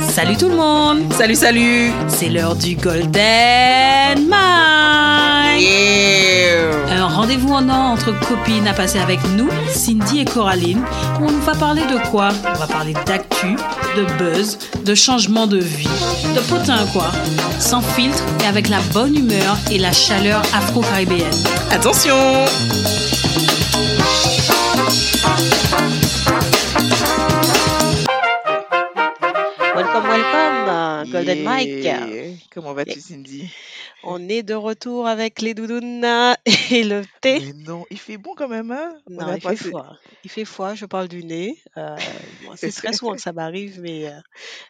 Salut tout le monde. Salut, salut. C'est l'heure du Golden Mike Un rendez-vous en or entre copines à passer avec nous, Cindy et Coraline, où on va parler de quoi? On va parler d'actu, de buzz, de changement de vie, de potin quoi Sans filtre et avec la bonne humeur et la chaleur afro-caribéenne. Attention Welcome, welcome, Golden Yeah. Mike. Comment vas-tu, Cindy? On est de retour avec les doudounes euh, et le thé. Mais non, il fait bon quand même, hein On Non, il fait passé- froid. Il fait froid, je parle du nez. Euh, bon, c'est très souvent que ça m'arrive, mais euh,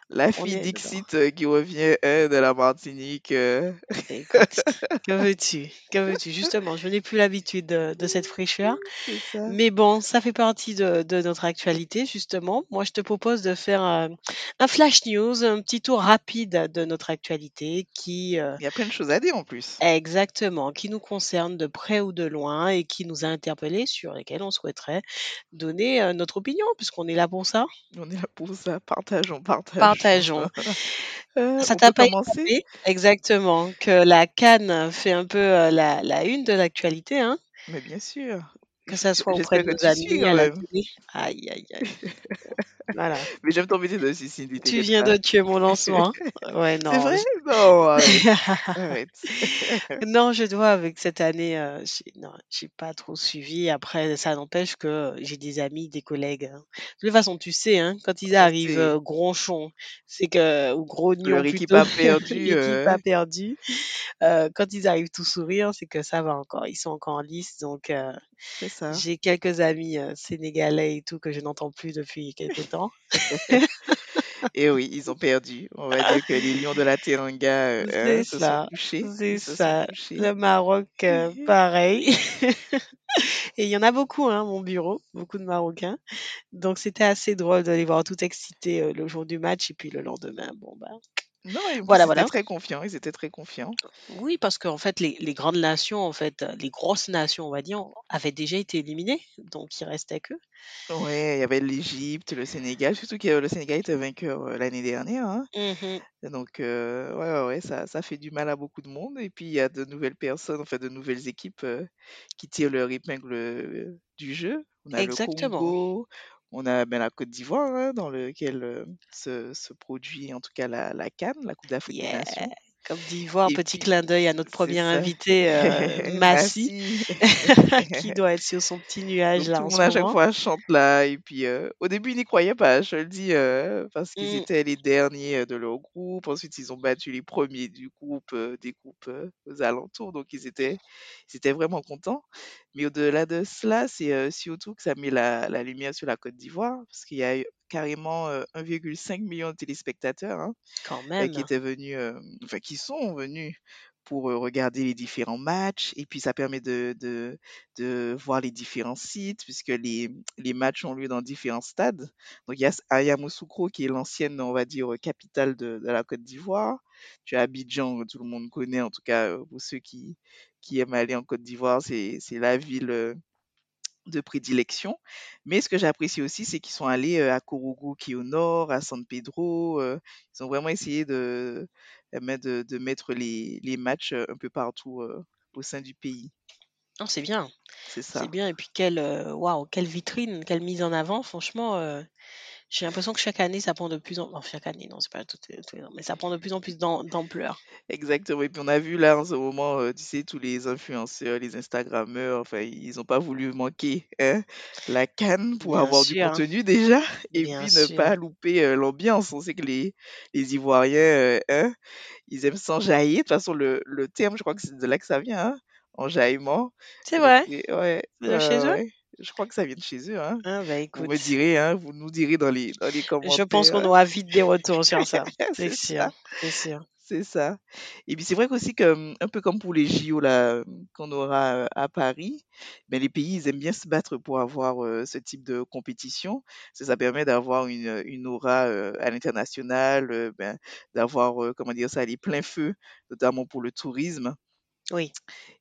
La fille Dixit euh, qui revient hein, de la Martinique. écoute, que veux-tu? Que veux-tu? Justement, je n'ai plus l'habitude de, de cette fraîcheur. ça. Mais bon, ça fait partie de, de notre actualité, justement. Moi, je te propose de faire un flash news, un petit tour rapide de notre actualité qui... Il y a plein de choses à dire en plus. Exactement, qui nous concerne de près ou de loin et qui nous a interpellés, sur lesquels on souhaiterait donner euh, notre opinion, puisqu'on est là pour ça. On est là pour ça. Partageons, partageons. Partageons. Euh, Ça on t'a pas commencer échappé Exactement, que la Cannes fait un peu euh, la, la une de l'actualité, hein, Mais bien sûr. Que ça soit auprès de nos tu amis quand à la télé. Aïe, aïe, aïe. voilà. Mais j'aime t'embêter dessus, Cindy. Tu t'inquiète viens pas. de tuer mon lancement. hein. Ouais, non. C'est vrai? je- Non, arrête. arrête. Non, je dois avec cette année, euh, j'ai non, j'ai pas trop suivi. Après, ça n'empêche que j'ai des amis, des collègues. hein. De toute façon, tu sais, hein, quand ils arrivent euh, gronchons, c'est que ou grognons Leur équipe plutôt, a perdu. l'équipe euh, a perdu. Euh, quand ils arrivent tout sourire, c'est que ça va encore. Ils sont encore en lice. Donc, euh, C'est ça. j'ai quelques amis euh, sénégalais et tout que je n'entends plus depuis quelques temps. Et oui, ils ont perdu. On va dire que les lions de la Teranga euh, C'est se ça, sont couchés. c'est ça. Le Maroc, euh, pareil. Et il y en a beaucoup, hein, mon bureau, beaucoup de Marocains. Donc c'était assez drôle de les voir tout excités euh, le jour du match et puis le lendemain, bon bah. Non, Voilà, ils voilà. étaient très confiants. Ils étaient très confiants. Oui, parce qu'en fait, les, les grandes nations, en fait, les grosses nations, on va dire, avaient déjà été éliminées. Donc il restait que. Ouais, il y avait l'Égypte, le Sénégal. Surtout que le Sénégal était vainqueur euh, l'année dernière. hein. Et Donc, euh, ouais, ouais, ouais, ça, ça fait du mal à beaucoup de monde. Et puis, il y a de nouvelles personnes, enfin, de nouvelles équipes euh, qui tirent leur épingle euh, du jeu. On a le Exactement. Congo, on a ben, la Côte d'Ivoire, hein, dans lequel euh, se, se produit en tout cas la, la CAN, la Coupe d'Afrique des Yeah. Nations. Comme d'Ivoire, Et petit puis, clin d'œil à notre premier ça. invité, euh, Massi, Massi. qui doit être sur son petit nuage Donc, là tout en ce chaque fois chante là. Et puis, euh, au début, ils n'y croyaient pas, je le dis, euh, parce qu'ils Mm. étaient les derniers de leur groupe. Ensuite, ils ont battu les premiers du groupe, euh, des groupes euh, aux alentours. Donc, ils étaient, ils étaient vraiment contents. Mais au-delà de cela, c'est euh, surtout que ça met la, la lumière sur la Côte d'Ivoire, parce qu'il y a eu carrément euh, 1,5 million de téléspectateurs hein, Quand euh, même. qui étaient venus, euh, enfin, qui sont venus pour euh, regarder les différents matchs. Et puis, ça permet de, de, de voir les différents sites, puisque les, les matchs ont lieu dans différents stades. Donc, il y a à Yamoussoukro, qui est l'ancienne, on va dire, capitale de, de la Côte d'Ivoire. Tu as Abidjan, tout le monde connaît, en tout cas, euh, pour ceux qui, qui aiment aller en Côte d'Ivoire, c'est c'est la ville euh, de prédilection. Mais ce que j'apprécie aussi, c'est qu'ils sont allés à Korougou, qui est au nord, à San Pedro. ils ont vraiment essayé de, eh ben, de, de mettre les, les matchs un peu partout au sein du pays. Non, c'est bien. C'est C'est ça. bien. Et puis, quelle, waouh, quelle vitrine, quelle mise en avant. Franchement, euh, j'ai l'impression que chaque année, ça prend de plus en enfin, chaque année, non, c'est pas tout, tous les ans, mais ça prend de plus en plus d'am- d'ampleur. Exactement. Et puis on a vu là en ce moment, euh, tu sais, tous les influenceurs, les Instagrammeurs, enfin, ils n'ont pas voulu manquer hein, la canne pour Bien avoir du sûr, contenu déjà, et bien puis ne sûr. pas louper euh, l'ambiance. On sait que les, les Ivoiriens, euh, hein, ils aiment s'enjailler. De toute façon, le, le terme, je crois que c'est de là que ça vient, hein, enjaillement. C'est donc, vrai, ouais, de ouais, chez eux? ouais. Je crois que ça vient de chez eux, hein. Ah, bah Vous me direz, hein, vous nous direz dans les, dans les je pense qu'on commentaires. aura vite des retours sur ça. C'est sûr, ça. c'est sûr. C'est ça. Et puis c'est vrai qu'aussi que, un peu comme pour les JO là, qu'on aura, heu, à Paris, ben les pays, ils aiment bien se battre pour avoir, heu, ce type de compétition. Ça, ça permet d'avoir une, heu, une aura, à l'international, ben, d'avoir, comment dire ça? Les pleins feux, notamment pour le tourisme. Oui.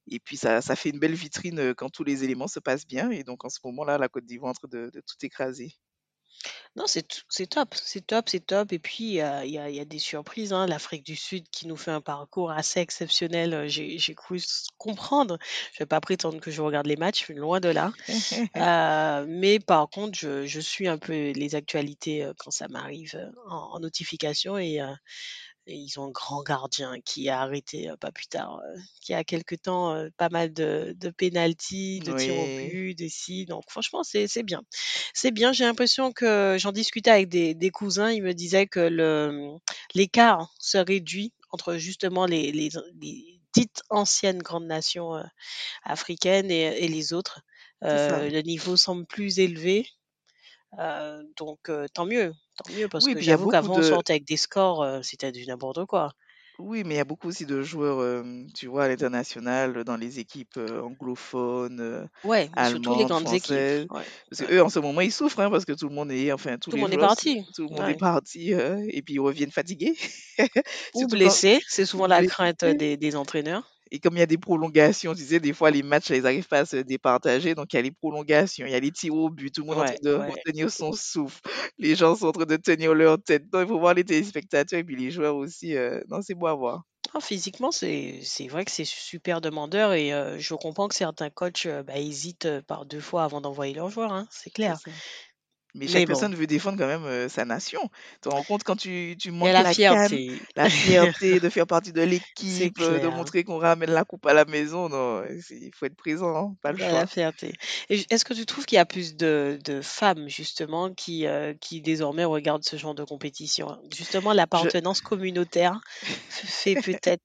Et puis ça ça fait une belle vitrine, quand tous les éléments se passent bien et donc en ce moment-là, la Côte d'Ivoire est en train de de tout écraser. Non, c'est t c'est top, c'est top, c'est top et puis, il y a il y a des surprises, hein. L'Afrique du Sud qui nous fait un parcours assez exceptionnel, j'ai j'ai cru s comprendre. Je vais pas prétendre que je regarde les matchs, loin de là. Heu, mais par contre, je je suis un peu les actualités, quand ça m'arrive, en en notification et et ils ont un grand gardien qui a arrêté, pas plus tard, y a quelque temps, pas mal de de de tirs au but, de ci, donc franchement, c'est bien. C'est bien, j'ai l'impression que j'en discutais avec des des cousins, ils me disaient que l'écart se réduit entre justement les les les dites anciennes grandes nations, africaines et et les autres. le niveau semble plus élevé, heu, donc heu, tant mieux, tant mieux parce Oui, que j'avoue qu'avant on de sortait avec des scores, heu, c'était du n'importe quoi. Oui, mais il y a beaucoup aussi de joueurs, tu vois, à l'international, dans les équipes, anglophones, heu, Ouais, surtout les grandes équipes. Ouais, Parce ouais. qu'eux, en ce moment, ils souffrent, hein, parce que tout le monde est enfin, tous Tout le les monde est joueurs, parti. tout le monde est parti, et puis ils reviennent fatigués. Ou quand blessés, c'est souvent ou la blessés. crainte, des des entraîneurs. Et comme il y a des prolongations, tu sais, des fois, les matchs, ils arrivent pas à se départager, donc il y a les prolongations, il y a les tirs au but, tout le monde est en train de ouais. retenir son souffle. Les gens sont en train de tenir leur tête. Non, il faut voir les téléspectateurs et puis les joueurs aussi, heu, non, c'est beau à voir. Ah, physiquement, c'est vrai que c'est super demandeur et heu, je comprends que certains coachs, heu, bah, hésitent, par 2 fois avant d'envoyer leurs joueurs, hein, C'est clair. Mais chaque Mais bon, personne veut défendre quand même, heu, sa nation. Tu te rends compte quand tu tu manques la fierté. la fierté de faire partie de l'équipe, heu, de montrer qu'on ramène la coupe à la maison, non, il faut être présent, hein, pas le a la choix. fierté est-ce que tu trouves qu'il y a plus de de femmes justement qui, heu, qui désormais regardent ce genre de compétition? Justement Je l'appartenance communautaire fait peut-être,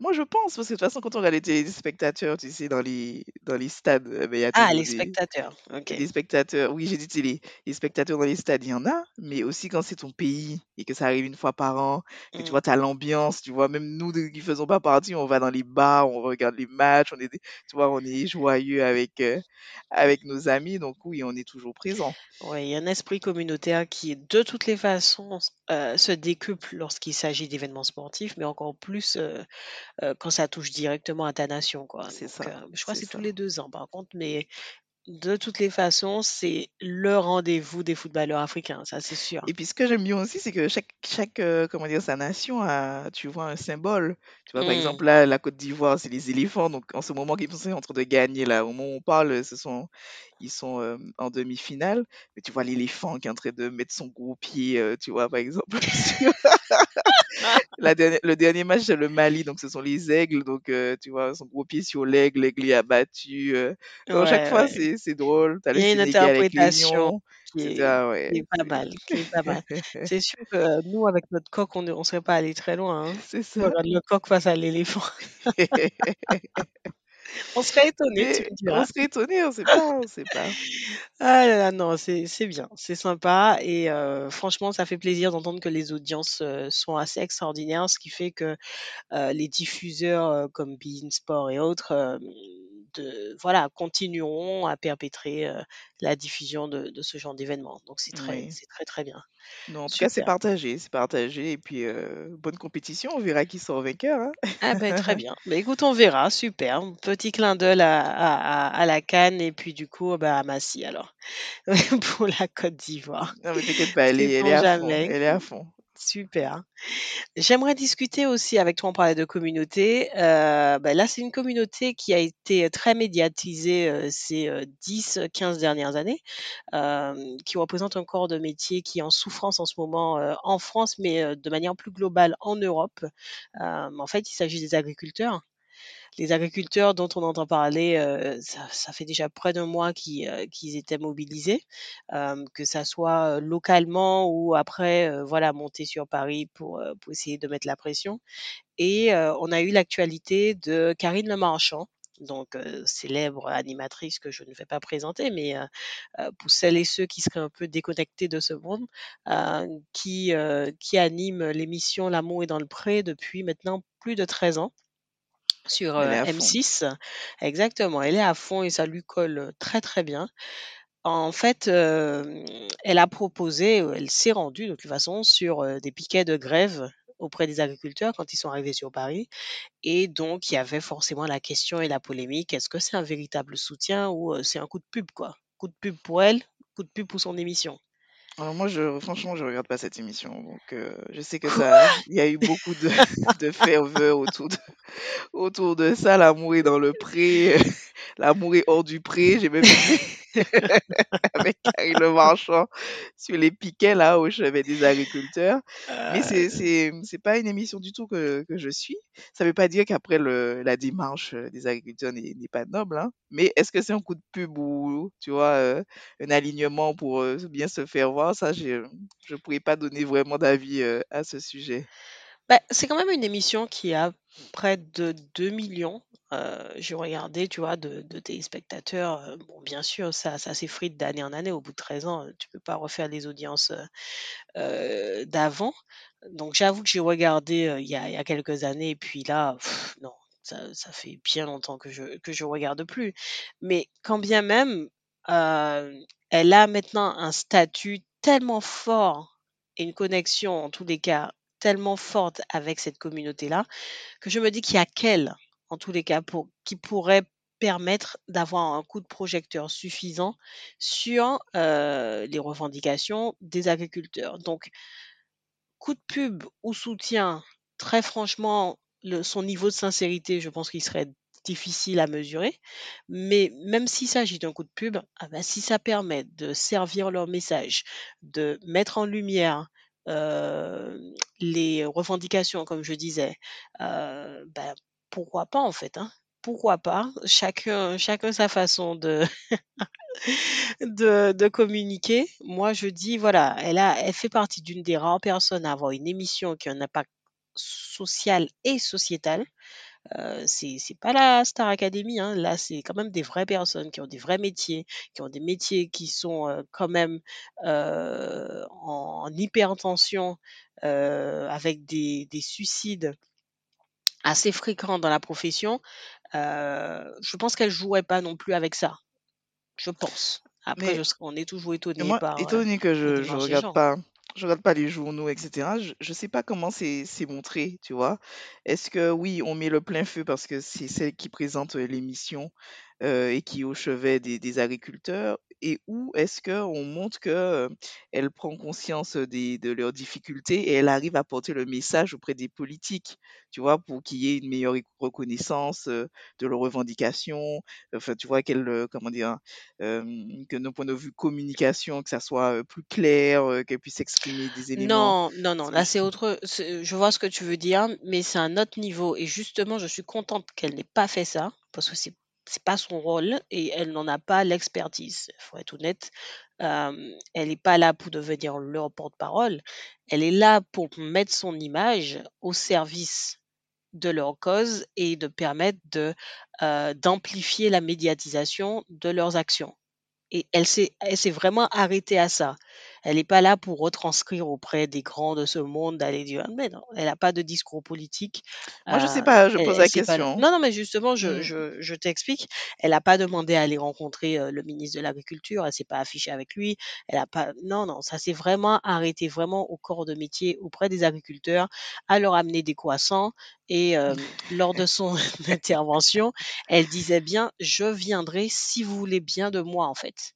moi je pense, parce que de toute façon quand on regarde les téléspectateurs, tu sais, dans les dans les stades, heu, beh, il y a ah les des spectateurs, OK. des spectateurs oui, j'ai dit télé. Les spectateurs dans les stades, il y en a, mais aussi quand c'est ton pays et que ça arrive une fois par an, que tu Mmh. vois, tu as l'ambiance, tu vois? Même nous qui faisons pas partie, on va dans les bars, on regarde les matchs, on est tu vois, on est joyeux avec, heu, avec nos amis, donc oui, on est toujours présent. Ouais, il y a un esprit communautaire qui, de toutes les façons, heu, se décuple lorsqu'il s'agit d'événements sportifs, mais encore plus, heu, quand ça touche directement à ta nation, quoi. C'est ça, heu, je crois que c'est tous les 2 ans par contre, mais de toutes les façons, c'est le rendez-vous des footballeurs africains, ça c'est sûr. Et puis ce que j'aime bien aussi, c'est que chaque chaque, heu, comment dire? Sa nation a, tu vois, un symbole. Tu vois, par Mmh. exemple, là, la Côte d'Ivoire, c'est les éléphants, donc en ce moment, ils sont en train de gagner, là. Au moment où on parle, ce sont ils sont, en demi-finale, mais tu vois l'éléphant qui est en train de mettre son gros pied, tu vois, par exemple, la dernière le dernier match, c'est le Mali, donc ce sont les aigles, donc heu, tu vois, son gros pied sur l'aigle, l'aigle est abattu, heu, donc chaque Ouais, fois, ouais. c'est drôle. As Il le y a une interprétation qui est qui ouais, est pas mal, qui est pas mal. c'est sûr que nous, avec notre coq, on ne serait pas allé très loin, hein. c'est ça. le coq face à l'éléphant. On serait étonné, tu me on diras. serait étonné, on sait pas, on sait pas. Ah là là, non, c'est c'est bien, c'est sympa et heu, franchement, ça fait plaisir d'entendre que les audiences, heu, sont assez extraordinaires, ce qui fait que, heu, les diffuseurs, comme beIN Sport et autres, de voilà, continueront à perpétrer, heu, la diffusion de de ce genre d'événements. Donc c'est très Oui. c'est très, très bien. Non, en tout cas, c'est partagé, c'est partagé et puis, heu, bonne compétition, on verra qui sort vainqueur, hein. Ah beh, très bien. Bah, écoute, on verra, super. Petit clin d'œil à à à à la CAN et puis du coup, bah, à Massy alors, pour la Côte d'Ivoire. Non, mais t'inquiète pas, elle est elle est Sait-on à fond, jamais. elle est à fond. Super. J'aimerais discuter aussi avec toi, on parlait de communauté, heu, bah, là, c'est une communauté qui a été très médiatisée, heu, ces, heu, 10-15 dernières années, qui représente un corps de métier qui est en souffrance en ce moment, en France, mais, de manière plus globale en Europe. En fait, il s'agit des agriculteurs. Les agriculteurs dont on entend parler, heu, ça fait déjà près d'un mois qu'ils, qu'ils étaient mobilisés, hem, que ça soit, localement ou après, voilà, monter sur Paris pour, essayer de mettre la pression. Et on a eu l'actualité de Karine Le Marchand donc célèbre animatrice que je ne vais pas présenter, mais pour celles et ceux qui seraient un peu déconnectés de ce monde, qui, qui anime l'émission L'amour est dans le pré depuis maintenant plus de 13 ans sur M6. Exactement, elle est à fond et ça lui colle très très bien. En fait, elle a proposé, elle s'est rendue de toute façon sur des piquets de grève auprès des agriculteurs quand ils sont arrivés sur Paris. Et donc, il y avait forcément la question et la polémique, est-ce que c'est un véritable soutien ou c'est un coup de pub, quoi? Coup de pub pour elle, coup de pub pour son émission. Alors moi, je, franchement, je regarde pas cette émission, donc je sais que ça, il y a eu beaucoup de, de ferveur autour de, autour de ça. L'amour est dans le pré, l'amour est hors du pré. J'ai même avec Karine Le Marchand sur les piquets là où j'avais des agriculteurs. Mais c'est c'est c'est pas une émission du tout que, que je suis. Ça veut pas dire qu'après le la démarche des agriculteurs n'est pas noble. Hein. Mais est-ce que c'est un coup de pub ou tu vois euh, un alignement pour euh, bien se faire voir? Ça, je je pourrais pas donner vraiment d'avis euh, à ce sujet. Bah, c'est quand même une émission qui a près de 2 millions euh, j'ai regardé, tu vois, de, téléspectateurs. Euh, bon, bien sûr, ça, ça s'effrite d'année en année. Au bout de 13 ans, tu peux pas refaire les audiences euh, d'avant. Donc, j'avoue que j'ai regardé il y a, quelques années, et puis là, non, ça, ça fait bien longtemps que je que je regarde plus. Mais quand bien même, elle a maintenant un statut tellement fort et une connexion, en tous les cas, tellement forte avec cette communauté-là, que je me dis qu'il y a qu'elle en tous les cas, pour, qui pourrait permettre d'avoir un coup de projecteur suffisant sur les revendications des agriculteurs. Donc, coup de pub ou soutien, très franchement, le, son niveau de sincérité, je pense qu'il serait difficile à mesurer. Mais même s'il s'agit d'un coup de pub, ah ben, si ça permet de servir leur message, de mettre en lumière les revendications, comme je disais, ben, pourquoi pas en fait, hein? Pourquoi pas? Chacun, chacun sa façon de, de, de communiquer. Moi, je dis, voilà, elle a, elle fait partie d'une des rares personnes à avoir une émission qui a un impact social et sociétal. Euh, c'est c'est pas la Star Academy, hein. Là, c'est quand même des vraies personnes qui ont des vrais métiers, qui ont des métiers qui sont euh, quand même euh, en, hypertension, avec des, des suicides assez fréquent dans la profession, je pense qu'elle jouerait pas non plus avec ça. Je pense. Après, on est toujours étonné moi, par. étonné que je, je regarde pas je regarde pas les journaux, etc. Je, je sais pas comment c'est montré, tu vois. Est-ce que oui, on met le plein feu parce que c'est celle qui présente l'émission euh, et qui est au chevet des, des agriculteurs et où est-ce qu'on montre que elle prend conscience des, de leurs difficultés et elle arrive à porter le message auprès des politiques, tu vois, pour qu'il y ait une meilleure reconnaissance de leurs revendications, enfin, tu vois, qu'elle, comment dire, que d'un point de vue communication, que ça soit plus clair, qu'elle puisse exprimer des éléments. Non, non, non, là c'est autre, je vois ce que tu veux dire, mais c'est un autre niveau et justement, je suis contente qu'elle n'ait pas fait ça parce que c'est c'est pas son rôle et elle n'en a pas l'expertise. Il faut être honnête. elle n'est pas là pour devenir leur porte-parole. Elle est là pour mettre son image au service de leur cause et de permettre d'amplifier la médiatisation de leurs actions. Et elle s'est vraiment arrêtée à ça. Elle n'est pas là pour retranscrire auprès des grands de ce monde, d'aller dire, mais non, elle n'a pas de discours politique. Moi, je sais pas, je pose la question. Non, non, mais justement, je, mmh. je, je t'explique. Elle n'a pas demandé à aller rencontrer le ministre de l'Agriculture, elle s'est pas affichée avec lui. Elle a pas, non, non, ça s'est vraiment arrêté vraiment au corps de métier auprès des agriculteurs, à leur amener des croissants. Et lors de son intervention, elle disait bien, je viendrai si vous voulez bien de moi, en fait.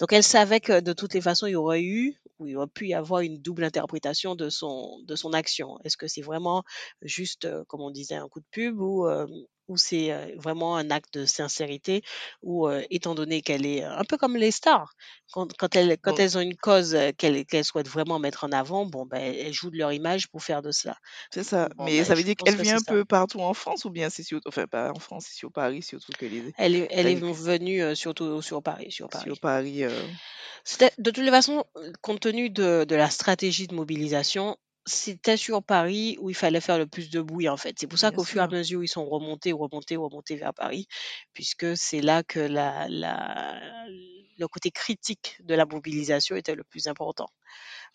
Donc elle savait que de toutes les façons, il y aurait eu ou il aurait pu y avoir une double interprétation de son de son action. Est-ce que c'est vraiment juste, euh, comme on disait, un coup de pub ou euh, ou c'est vraiment un acte de sincérité ou étant donné qu'elle est un peu comme les stars. Quand, quand elles quand elles ont une cause qu'elles souhaitent vraiment mettre en avant bon ben elles jouent de leur image pour faire de cela c'est ça mais ben, ça veut dire qu'elle vient un peu partout en France ou bien c'est surtout enfin pas en France c'est sur Paris surtout qu'elle est elle est elle est venue surtout sur Paris sur Paris. Sur Paris de toutes les façons compte tenu de, de la stratégie de mobilisation c'était sur Paris où il fallait faire le plus de bruit, en fait. C'est pour ça Bien qu'au fur et à sûr. mesure, ils sont remontés, remontés, remontés vers Paris, puisque c'est là que la, la, le côté critique de la mobilisation était le plus important.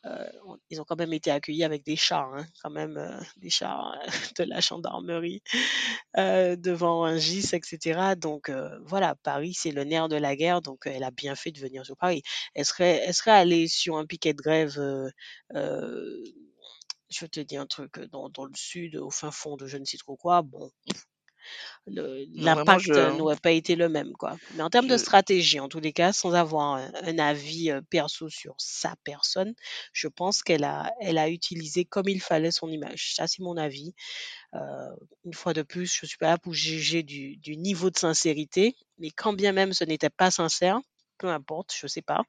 Euh, on- ils ont quand même été accueillis avec des chars, hein, quand même, euh, des chars euh, de la gendarmerie euh, devant un GIS, etc. Donc euh, voilà, Paris, c'est le nerf de la guerre, donc elle a bien fait de venir sur Paris. Elle serait, elle serait allée sur un piquet de grève, euh, euh, je te dis un truc, dans, dans le sud, au fin fond de je ne sais trop quoi, bon, l'impact je, n'aurait pas été le même, quoi. Mais en termes de stratégie, en tous les cas, sans avoir un, un avis perso sur sa personne, je pense qu'elle a, elle a utilisé comme il fallait son image. Ça, c'est mon avis. Euh, une fois de plus, je suis pas là pour juger du, du niveau de sincérité, mais quand bien même ce n'était pas sincère, peu importe, je sais pas,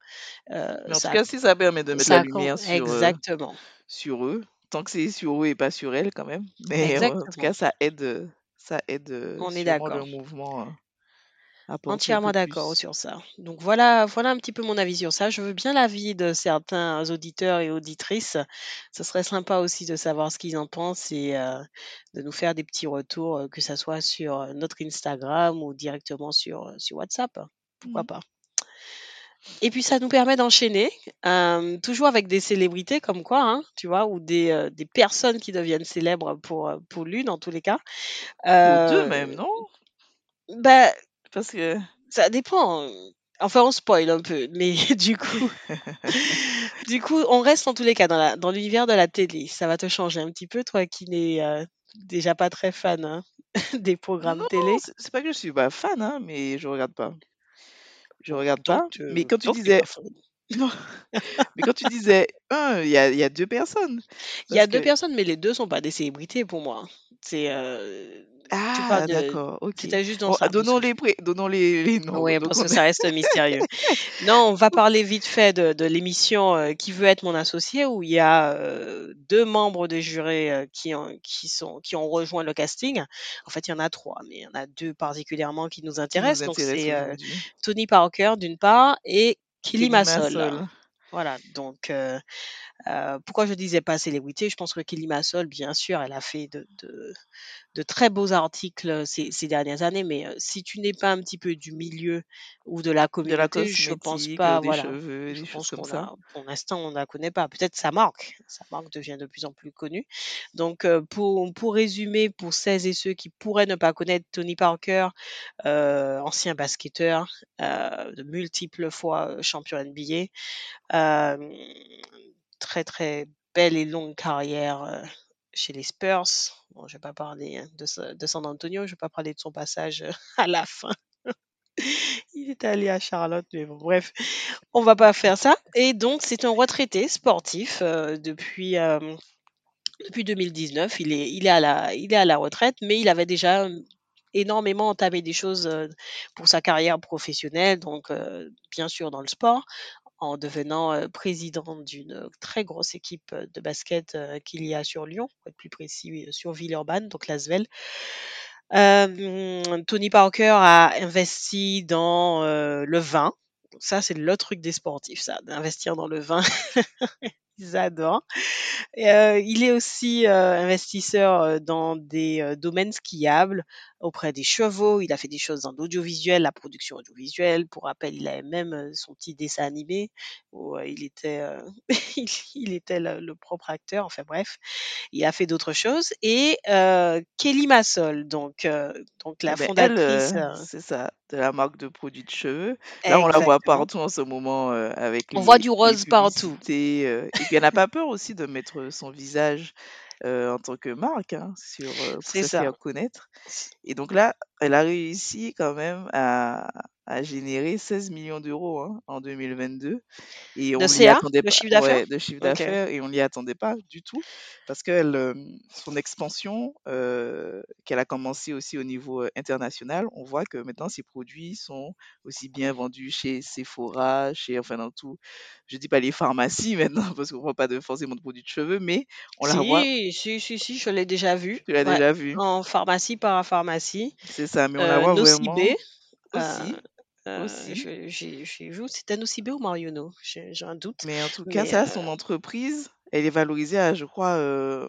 euh, mais en tout cas, si ça permet de mettre ça la lumière sur, euh, exactement, sur eux, tant que c'est sur eux et pas sur elle, quand même. Mais euh, en tout cas, ça aide, euh, ça aide euh, On est le mouvement à Entièrement d'accord sur ça. Donc voilà, voilà un petit peu mon avis sur ça. Je veux bien l'avis de certains auditeurs et auditrices. Ce serait sympa aussi de savoir ce qu'ils en pensent et euh, de nous faire des petits retours, que ça soit sur notre Instagram ou directement sur, sur WhatsApp. Pourquoi Mhm. pas? Et puis ça nous permet d'enchaîner, euh, toujours avec des célébrités comme quoi, hein, tu vois, ou des, euh, des personnes qui deviennent célèbres pour, euh, pour l'une en tous les cas. Pour deux même, non? bah, Parce que Ça dépend. Enfin, on spoil un peu, mais du coup, du coup, on reste en tous les cas dans la, dans l'univers de la télé. Ça va te changer un petit peu, toi qui n'es euh, déjà pas très fan hein, des programmes non, télé. c'est c'est pas que je suis pas fan, hein, mais je regarde pas. Je regarde Donc, pas. euh, Mais quand tu disais, non, mais quand tu disais un, il y y a deux personnes. Il y a deux personnes, mais les deux sont pas des célébrités pour moi. C'est, euh, ah, d'accord, ok. c'était juste dans Bon, ça. parce donnons les pré- donnons les, les noms. Oui, parce que ça reste mystérieux. Non, on va parler vite fait de, de l'émission euh, Qui veut être mon associé, où il y a euh, deux membres des jurés euh, qui, ont, qui, sont, qui ont rejoint le casting. En fait, il y en a trois, mais il y en a deux particulièrement qui nous intéressent. Donc, c'est. Tony Parker d'une part et Kelly Massol. Massol. Voilà, donc euh, euh, pourquoi je disais pas célébrité Je pense que Kelly Massol, bien sûr, elle a fait de, de, de très beaux articles ces, ces dernières années, mais euh, si tu n'es pas un petit peu du milieu ou de la De la communauté, je pense pas, euh, des voilà. cheveux, Je des pense qu'on a, pour l'instant, on ne la connaît pas. Peut-être sa marque, sa marque devient de plus en plus connue. Donc, euh, pour, pour résumer, pour celles et ceux qui pourraient ne pas connaître Tony Parker, euh, ancien basketteur, euh, de multiples fois euh, champion NBA, euh, très très belle et longue carrière euh, chez les Spurs. Bon, je vais pas parler hein, de, sa- de San Antonio, je vais pas parler de son passage à la fin. Il est allé à Charlotte, mais bon, bref, on va pas faire ça. Et donc, c'est un retraité sportif euh, depuis, euh, depuis 2019. Il est, il, est à la, il est à la retraite, mais il avait déjà énormément entamé des choses pour sa carrière professionnelle, donc bien sûr dans le sport, en devenant président d'une très grosse équipe de basket qu'il y a sur Lyon, pour être plus précis, sur Villeurbanne, donc l'Asvel. Euh, Tony Parker a investi dans le vin. Ça, c'est le truc des sportifs, ça, d'investir dans le vin. Ils adorent. Il est aussi investisseur dans des domaines skiables, auprès des chevaux. Il a fait des choses dans l'audiovisuel, la production audiovisuelle. Pour rappel, il avait même euh, son petit dessin animé où euh, il était, euh, il, il était le, le propre acteur. Enfin bref, il a fait d'autres choses. Et Kelly Massol, donc, donc la Eh ben, fondatrice. c'est ça, de la marque de produits de cheveux. Là, on la voit partout en ce moment euh, avec On voit du rose partout. euh, et puis, elle n'a pas peur aussi de mettre son visage en tant que marque hein, sur, euh, pour se ça. faire connaître. Et donc là, elle a réussi quand même à, à générer 16 millions d'euros hein, en 2022. Et on De CA, attendait le chiffre d'affaires ouais, de chiffre Ok. d'affaires, et on ne l'y attendait pas du tout, parce que elle, euh, son expansion euh, qu'elle a commencé aussi au niveau euh, international, on voit que maintenant ses produits sont aussi bien vendus chez Sephora, chez, enfin dans tout, je dis pas les pharmacies maintenant, parce qu'on ne voit pas de, forcément de produits de cheveux, mais on la voit, Si, si, si, si, je l'ai déjà vu. tu l'as Ouais. déjà vu, En pharmacie, parapharmacie. c'est ça, mais on la Euh, voit Nocibé. vraiment Euh, aussi, euh, j'ai vu, c'était Nocibé ou Marionneau J'ai un doute. Mais en tout cas, ça, euh, son entreprise, elle est valorisée à, je crois, euh,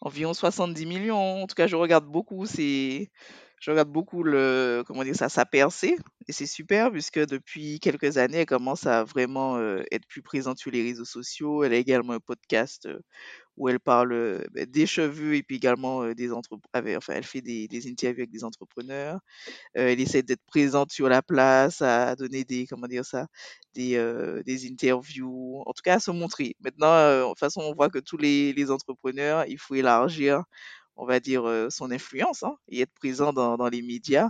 environ 70 millions. En tout cas, je regarde beaucoup, c'est, je regarde beaucoup le, comment dire ça, sa percée. Et c'est super puisque depuis quelques années, elle commence à vraiment euh, être plus présente sur les réseaux sociaux. Elle a également un podcast euh, où elle parle euh, ben, des cheveux et puis également des entrepreneurs. Enfin, elle fait des, des interviews avec des entrepreneurs. Elle essaie d'être présente sur la place, à donner des, comment dire ça, des, des interviews, en tout cas à se montrer. Maintenant, de toute façon, on voit que tous les, les entrepreneurs, il faut élargir, on va dire, euh, son influence hein, et être présent dans, les médias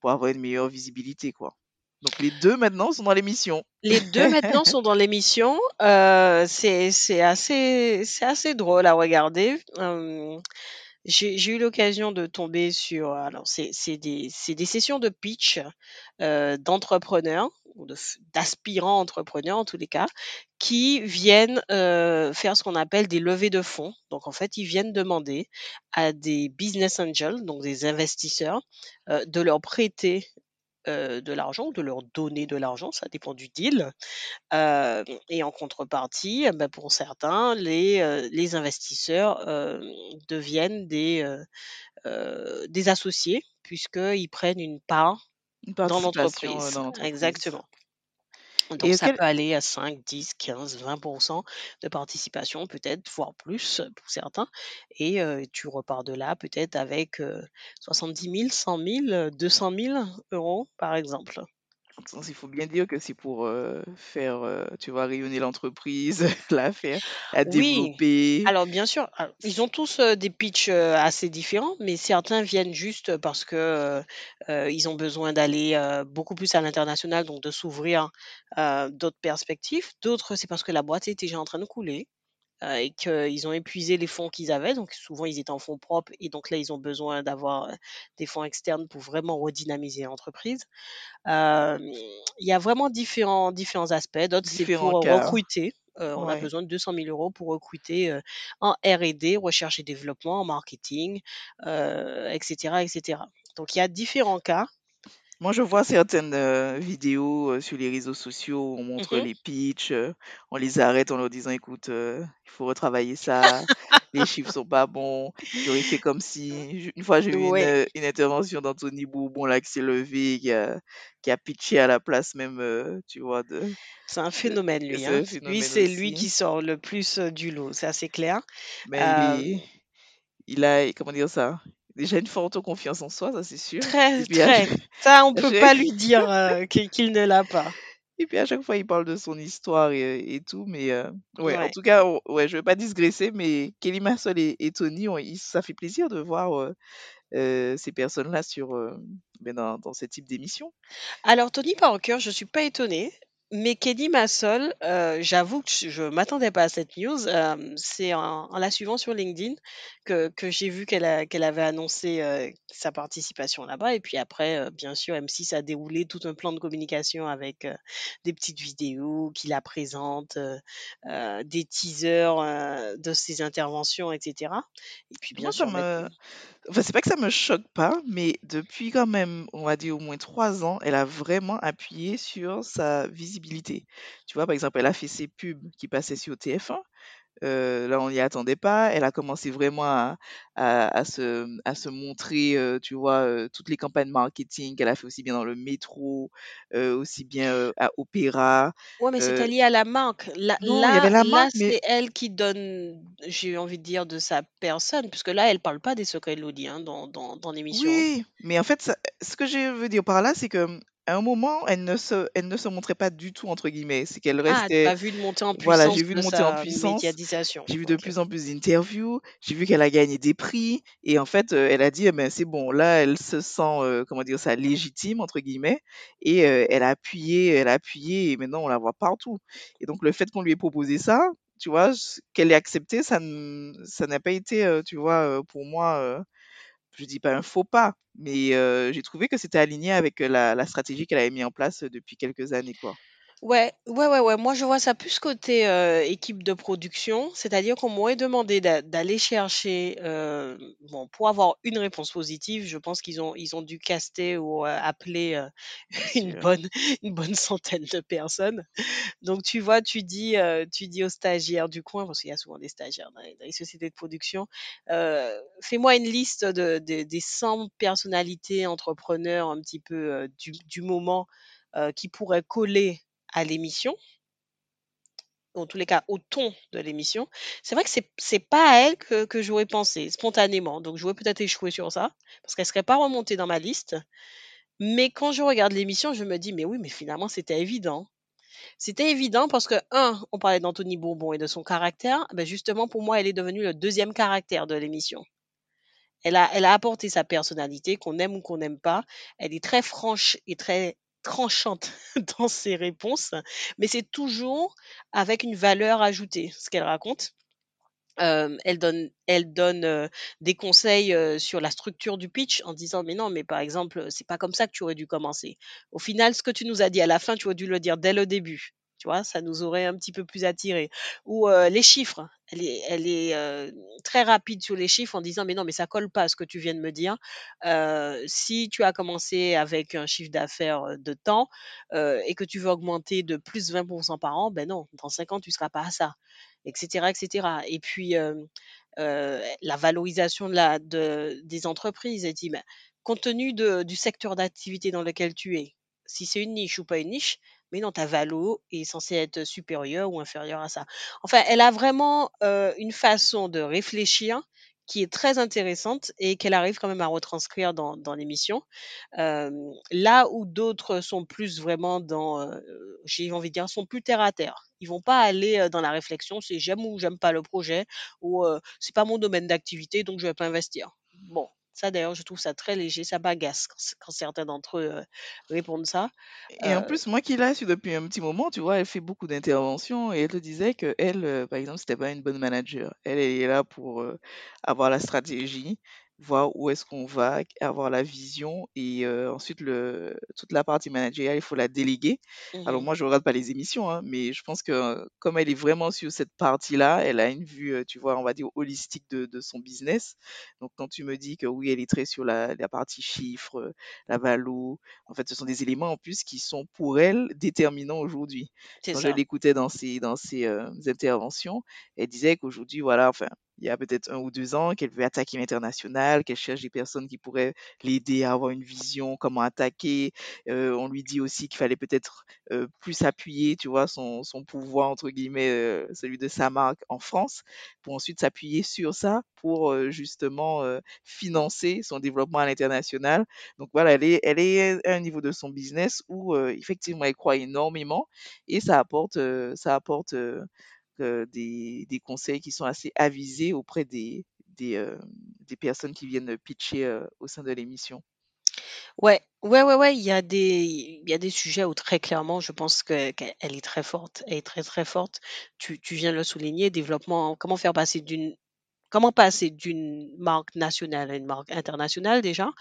pour avoir une meilleure visibilité, quoi. Donc les deux maintenant sont dans l'émission. Les deux maintenant sont dans l'émission. Euh, c'est assez assez drôle à regarder. Euh, j'ai eu l'occasion de tomber sur alors c'est c'est des c'est des sessions de pitch euh, d'entrepreneurs ou d'aspirants entrepreneurs en tous les cas qui viennent euh, faire ce qu'on appelle des levées de fonds. Donc en fait ils viennent demander à des business angels donc des investisseurs euh, de leur prêter euh, de l'argent, de leur donner de l'argent, ça dépend du deal. Euh, et en contrepartie, eh ben, pour certains, les, euh, les investisseurs deviennent des, des associés, puisqu'ils prennent une part dans l'entreprise. Exactement. Donc ça peut aller à 5, 10, 15, 20% de participation, peut-être, voire plus pour certains. Et euh, tu repars de là peut-être avec euh, 70 000, 100 000, 200 000 euros, par exemple. Il faut bien dire que c'est pour euh, faire, euh, tu vois, rayonner l'entreprise, la faire, la Oui, développer. alors bien sûr, alors, ils ont tous euh, des pitchs assez différents, mais certains viennent juste parce que ils ont besoin d'aller beaucoup plus à l'international, donc de s'ouvrir d'autres perspectives. D'autres, c'est parce que la boîte est déjà en train de couler euh, et qu'ils ont épuisé les fonds qu'ils avaient. Donc souvent, ils étaient en fonds propres et donc là, ils ont besoin d'avoir euh, des fonds externes pour vraiment redynamiser l'entreprise. Euh, il y a vraiment différents, différents aspects. D'autres, c'est pour cas. recruter. Euh, on a besoin de 200 000 euros pour recruter euh, en R&D, recherche et développement, en marketing, euh, etc., etc. Donc, il y a différents cas. Moi, je vois certaines euh, vidéos euh, sur les réseaux sociaux où on montre Mhm. les pitchs, euh, on les arrête en leur disant, écoute, euh, il faut retravailler ça, les chiffres sont pas bons. Auraient fait comme si... Une fois, j'ai vu une, Ouais, euh, une intervention d'Anthony Bourbon là qui s'est levé, qui a, qui a pitché à la place même, euh, tu vois, de, c'est un de... phénomène, lui. C'est Hein. un Lui, phénomène c'est lui qui aussi. sort le plus euh, du lot, c'est assez clair. Mais il Euh, est... Il a, comment dire ça? Déjà une forte confiance en soi, ça c'est sûr. Très, puis très. chaque... Ça, on à peut chaque- pas lui dire euh, qu'il ne l'a pas. Et puis à chaque fois, il parle de son histoire et, et tout. Mais euh, ouais, en tout cas, on- ouais, je vais pas digresser, mais Kelly Marsol et, et Tony, on- ils- ça fait plaisir de voir euh, ces personnes-là sur euh, ben, dans, dans ce type d'émission. Alors, Tony Parker, je suis pas étonnée, mais Kelly Massol, euh, j'avoue que je ne m'attendais pas à cette news. Euh, c'est en, en la suivant sur LinkedIn que, que j'ai vu qu'elle a- qu'elle avait annoncé euh, sa participation là-bas. Et puis après, bien sûr, M6 a déroulé tout un plan de communication avec des petites vidéos qui la présentent, des teasers de ses interventions, etc. Et puis bien Moi, ça sûr, me, maintenant. Enfin, c'est pas que ça me choque pas, mais depuis quand même, on va dire au moins trois ans, elle a vraiment appuyé sur sa visibilité. Tu vois, par exemple, elle a fait ses pubs qui passaient sur TF1. Euh, là, on n'y attendait pas. Elle a commencé vraiment à, à, à se, à se montrer, euh, tu vois, euh, toutes les campagnes marketing qu'elle a fait aussi bien dans le métro, aussi bien à Opéra. Ouais, mais c'était lié à la marque. Là, non, il y avait là, la là, mais c'est elle qui donne, j'ai envie de dire, de sa personne, puisque là, elle parle pas des secrets de hein, dans, dans, dans l'émission. oui, mais en fait, ça- ce que je veux dire par là, c'est que à un moment, elle ne se, elle ne se montrait pas du tout entre guillemets. C'est qu'elle Ah, restait, as vu de monter en voilà, puissance j'ai vu de de monter en sa puissance. J'ai vu de plus en plus d'interviews, j'ai vu qu'elle a gagné des prix, et en fait, euh, elle a dit, eh ben, c'est bon, là, elle se sent, euh, comment dire ça, légitime, entre guillemets, et euh, elle a appuyé, elle a appuyé, et maintenant, on la voit partout. Et donc, le fait qu'on lui ait proposé ça, tu vois, qu'elle ait accepté, ça ça n'a pas été, euh, tu vois, pour moi, euh, je dis pas un faux pas, mais euh, j'ai trouvé que c'était aligné avec euh, la, stratégie qu'elle avait mis en place euh, depuis quelques années, quoi. Ouais, ouais, ouais, ouais. Moi, je vois ça plus côté euh, équipe de production, c'est-à-dire qu'on m'aurait demandé d'a- d'aller chercher, euh, bon, pour avoir une réponse positive, je pense qu'ils ont, ils ont dû caster ou euh, appeler Bien une sûr. bonne, une bonne centaine de personnes. Donc, tu vois, tu dis, tu dis aux stagiaires du coin, parce qu'il y a souvent des stagiaires dans les, dans les sociétés de production, fais-moi une liste de, de- des 100 personnalités entrepreneurs un petit peu du, du moment qui pourraient coller à l'émission, en tous les cas au ton de l'émission. C'est vrai que c'est c'est pas à elle que, que j'aurais pensé spontanément. Donc j'aurais peut-être échoué sur ça parce qu'elle serait pas remontée dans ma liste. Mais quand je regarde l'émission, je me dis mais oui, mais finalement c'était évident. C'était évident parce que un, on parlait d'Anthony Bourbon et de son caractère. Ben justement pour moi, elle est devenue le deuxième caractère de l'émission. Elle a, elle a apporté sa personnalité, qu'on aime ou qu'on n'aime pas. Elle est très franche et très tranchante dans ses réponses, mais c'est toujours avec une valeur ajoutée, ce qu'elle raconte. Euh, elle donne, elle donne euh, des conseils euh, sur la structure du pitch en disant mais non mais par exemple c'est pas comme ça que tu aurais dû commencer. Au final ce que tu nous as dit à la fin tu aurais dû le dire dès le début. Tu vois ça nous aurait un petit peu plus attiré. Ou les chiffres. Elle est, est très rapide sur les chiffres en disant mais non mais ça colle pas à ce que tu viens de me dire. Si tu as commencé avec un chiffre d'affaires de temps et que tu veux augmenter de plus 20% par an, ben non dans 5 ans tu seras pas à ça etc., etc. Et puis, la valorisation de la, de, des entreprises. Elle dit, compte tenu de, du secteur d'activité dans lequel tu es, si c'est une niche ou pas une niche, mais non, ta valo est censée être supérieure ou inférieure à ça. Enfin, elle a vraiment euh, une façon de réfléchir qui est très intéressante et qu'elle arrive quand même à retranscrire dans, l'émission. Euh, là où d'autres sont plus vraiment dans, euh, j'ai envie de dire, sont plus terre à terre. Ils vont pas aller dans la réflexion, c'est j'aime ou j'aime pas le projet, ou c'est pas mon domaine d'activité, donc je vais pas investir. Bon, ça d'ailleurs, je trouve ça très léger, ça bagasse quand, quand certains d'entre eux euh, répondent ça. Et en Euh, plus, moi qui la suis depuis un petit moment, tu vois, elle fait beaucoup d'interventions et elle te disait que elle, euh, par exemple, c'était pas une bonne manager. Elle, elle est là pour avoir la stratégie, voir où est-ce qu'on va, avoir la vision et euh, ensuite le toute la partie managériale, il faut la déléguer. Alors mhm, moi, je regarde pas les émissions, hein, mais je pense que euh, comme elle est vraiment sur cette partie-là, elle a une vue, euh, tu vois, on va dire holistique de, de son business. Donc quand tu me dis que oui, elle est très sur la, la partie chiffres, euh, la valo, en fait, ce sont des éléments en plus qui sont pour elle déterminants aujourd'hui. Quand je ça. l'écoutais dans ses, dans ses euh, interventions, elle disait qu'aujourd'hui, voilà, enfin, il y a peut-être un ou deux ans, qu'elle veut attaquer l'international, qu'elle cherche des personnes qui pourraient l'aider à avoir une vision, comment attaquer. Euh, on lui dit aussi qu'il fallait peut-être euh, plus appuyer, tu vois, son, son pouvoir, entre guillemets, euh, celui de sa marque en France, pour ensuite s'appuyer sur ça pour justement financer son développement à l'international donc voilà, elle est, elle est à un niveau de son business où effectivement elle croit énormément et ça apporte, ça apporte des, des conseils qui sont assez avisés auprès des, des, euh, des personnes qui viennent pitcher euh, au sein de l'émission. Ouais, ouais, ouais, ouais, il y a des, il y a des sujets où très clairement, je pense que qu'elle elle est très forte, elle est très très forte. Tu, tu viens de le souligner, développement, comment faire passer d'une Comment passer d'une marque nationale à une marque internationale déjà?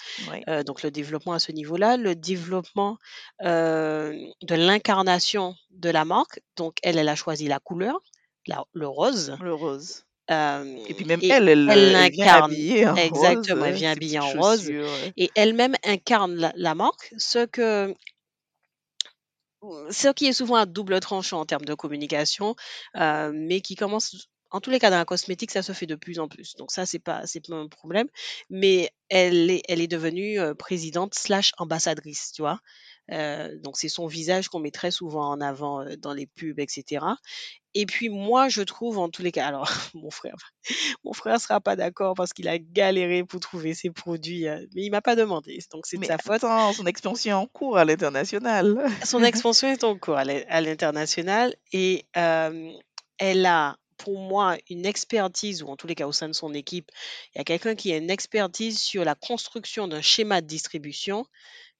Donc le développement à ce niveau-là. Le développement, de l'incarnation de la marque. Donc elle, elle a choisi la couleur, la le rose, le rose. hem Et puis même et elle, elle, elle euh, elle vient habillée en rose, exactement, elle euh, vient habillée en rose euh. et elle-même incarne la la marque, ce que ce qui est souvent un double tranchant en termes de communication, heu, mais qui commence en tous les cas dans la cosmétique, ça se fait de plus en plus. Donc ça, c'est pas c'est pas un problème, mais elle est elle est devenue, heu, présidente slash ambassadrice, tu vois? Donc c'est son visage qu'on met très souvent en avant, dans les pubs et cetera et puis moi, je trouve en tous les cas alors mon frère mon frère sera pas d'accord parce qu'il a galéré pour trouver ses produits, heu, mais il m'a pas demandé, donc c'est de sa faute. attends, son expansion est en cours à l'international. Son expansion est en cours à l'international et euh, elle a, pour moi, une expertise, ou en tous les cas au sein de son équipe, il y a quelqu'un qui a une expertise sur la construction d'un schéma de distribution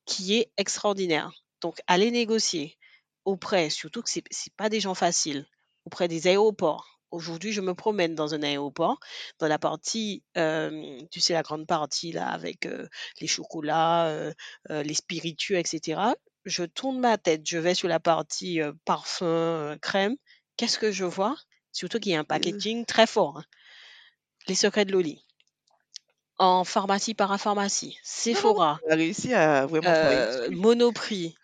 qui est extraordinaire. Donc, aller négocier auprès, surtout que ce n'est pas des gens faciles, auprès des aéroports. Aujourd'hui, je me promène dans un aéroport, dans la partie, euh, tu sais, la grande partie là, avec euh, les chocolats, euh, les spiritueux, etc je tourne ma tête, je vais sur la partie parfum, crème. Qu'est-ce que je vois? Surtout qu'il y a un packaging très fort. hein. Les secrets de Loli. En pharmacie, parapharmacie, Sephora, a réussi à vraiment euh. Monoprix.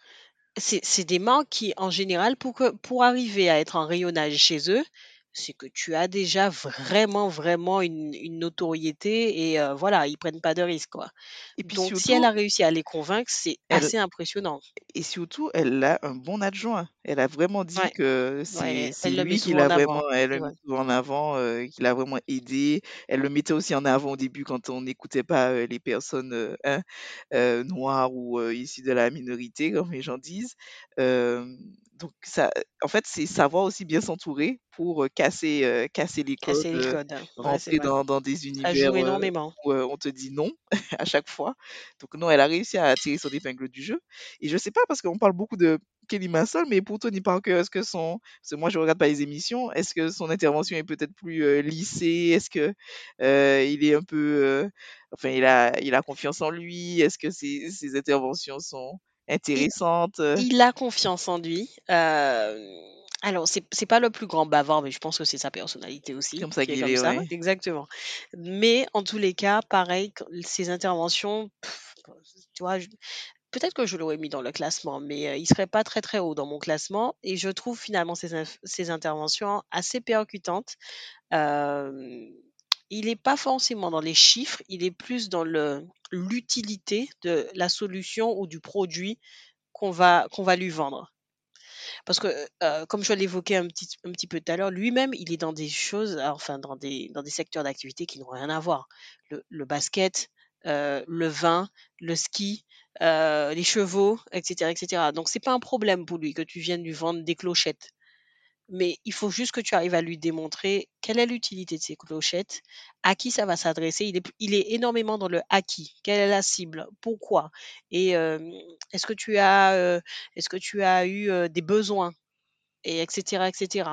C'est des marques qui, en général, pour, pour arriver à être en rayonnage chez eux, c'est que tu as déjà vraiment, vraiment une, une notoriété et euh, voilà, ils prennent pas de risques, quoi. Et puis Donc, si elle a réussi à les convaincre, c'est assez impressionnant. et surtout, elle a un bon adjoint. Elle a vraiment dit Ouais, que c'est lui qui souvent l'a vraiment, elle Ouais. en avant, euh, qui l'a vraiment aidé. Elle le mettait aussi en avant au début quand on n'écoutait pas euh, les personnes euh, hein, euh, noires ou euh, issues de la minorité, comme les gens disent. Donc ça, en fait, c'est savoir aussi bien s'entourer pour casser, euh, casser les codes, Casser les codes. Ouais, c'est rentrer dans, dans des univers énormément. où on te dit non à chaque fois. Donc non, elle a réussi à tirer son épingle du jeu. Et je sais pas parce qu'on parle beaucoup de Kelly Massol, mais pour Tony Parker, est-ce que son, parce que moi je regarde pas les émissions, est-ce que son intervention est peut-être plus lissée, est-ce que il est un peu, enfin il a, il a confiance en lui, est-ce que ses, ses interventions sont Il, euh, il a confiance en lui. Euh, alors, c'est c'est pas le plus grand bavard, mais je pense que c'est sa personnalité aussi comme ça est qu'il comme est, ça. ouais. Exactement. Mais en tous les cas, pareil, ses interventions, pff, tu vois, je- peut-être que je l'aurais mis dans le classement, mais euh, il serait pas très très haut dans mon classement. Et je trouve finalement inf- ses interventions assez percutantes. Euh, il n'est pas forcément dans les chiffres, il est plus dans l'utilité de la solution ou du produit qu'on va va lui vendre. Parce que, euh, comme je l'évoquais un petit, un petit peu tout à l'heure, lui-même, il est dans des choses, enfin, dans des, dans des secteurs d'activité qui n'ont rien à voir. Le, le basket, euh, le vin, le ski, euh, les chevaux, etc., etc. Donc, c'est pas un problème pour lui que tu viennes lui vendre des clochettes. Mais il faut juste que tu arrives à lui démontrer quelle est l'utilité de ces clochettes, à qui ça va s'adresser. Il est, énormément dans le à quelle est la cible, pourquoi, et est-ce que tu as, eu des besoins, et etc., etc.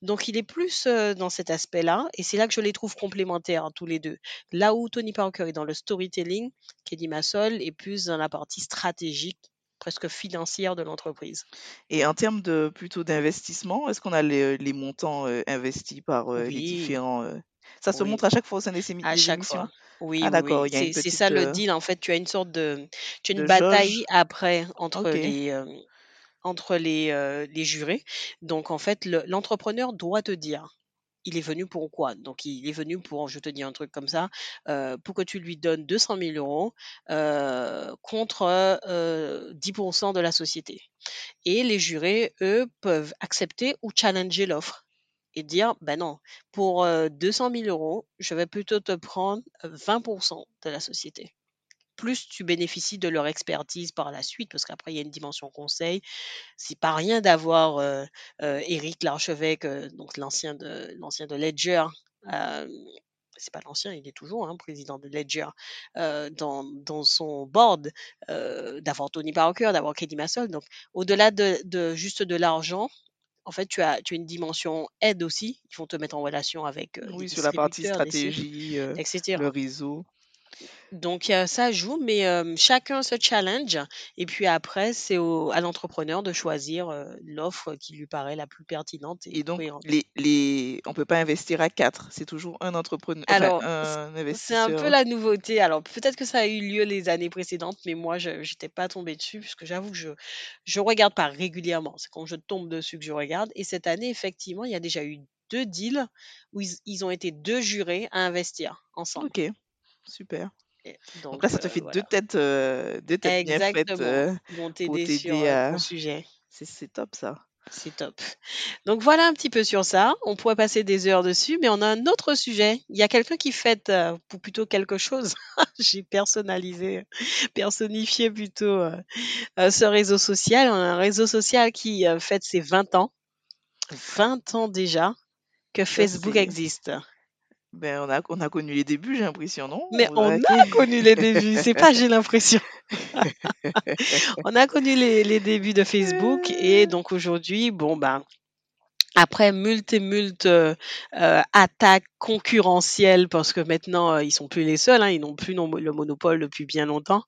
Donc il est plus dans cet aspect-là, et c'est là que je les trouve complémentaires tous les deux. Là où Tony Parker est dans le storytelling, Kelly Massol est plus dans la partie stratégique, presque financière de l'entreprise. Et en termes de plutôt d'investissement, est-ce qu'on a les, les montants euh, investis par euh, les différents euh, Ça se oui. montre à chaque fois au sein des, sémi- À chaque émissions fois. Oui, Ah oui, d'accord, oui. C'est petite ça le deal. En fait, tu as une sorte de, tu as une de bataille jauge. après entre les, entre les, les jurés. Donc, en fait, le- l'entrepreneur doit te dire, il est venu pour quoi? Donc, il est venu pour, je te dis un truc comme ça, pour que tu lui donnes 200 000 euros contre euh, 10% de la société. Et les jurés, eux, peuvent accepter ou challenger l'offre et dire, ben non, pour euh, 200 000 euros, je vais plutôt te prendre euh, 20% de la société. Plus tu bénéficies de leur expertise par la suite, parce qu'après, il y a une dimension conseil. C'est pas rien d'avoir euh, euh, Éric Larchevêque, euh, donc l'ancien de, l'ancien de Ledger, euh, c'est pas l'ancien, il est toujours hein, président de Ledger, euh, dans, dans son board, euh, d'avoir Tony Parker, d'avoir Kelly Massol. Donc, au-delà de, de juste de l'argent, en fait, tu as, tu as une dimension aide aussi. Ils vont te mettre en relation avec euh, Oui, sur la partie stratégie, euh, etc. le réseau. Donc, euh, ça joue, mais euh, chacun se challenge. Et puis après, c'est au- à l'entrepreneur de choisir euh, l'offre qui lui paraît la plus pertinente et Et donc, cohérente. les, les... on peut pas investir à quatre. C'est toujours un entrepreneur, enfin, Alors, c- un c'est un peu investisseur. la nouveauté. Alors, peut-être que ça a eu lieu les années précédentes, mais moi, je n'étais pas tombée dessus, puisque j'avoue que je je regarde pas régulièrement. C'est quand je tombe dessus que je regarde. Et cette année, effectivement, il y a déjà eu deux deals où ils, ils ont été deux jurés à investir ensemble. Ok, super. Et Donc donc, là, ça te euh, fait deux voilà. têtes, euh, deux têtes bien faites euh, pour t'aider sur à. sujet. C'est top ça. C'est top. Donc voilà un petit peu sur ça. On pourrait passer des heures dessus, mais on a un autre sujet. Il y a quelqu'un qui fête, euh, ou plutôt quelque chose. J'ai personnalisé, personnifié plutôt euh, euh, ce réseau social. On a un réseau social qui fête ses 20 ans. 20 ans déjà que Facebook existe. Ben, on a, on a connu les débuts, j'ai l'impression, non? Mais On a- on a connu les débuts. C'est pas j'ai l'impression. On a connu les, les débuts de Facebook et donc aujourd'hui, bon ben, après multe et multe euh, euh, attaques concurrentielles, parce que maintenant euh, ils sont plus les seuls, hein, ils n'ont plus non- le monopole depuis bien longtemps.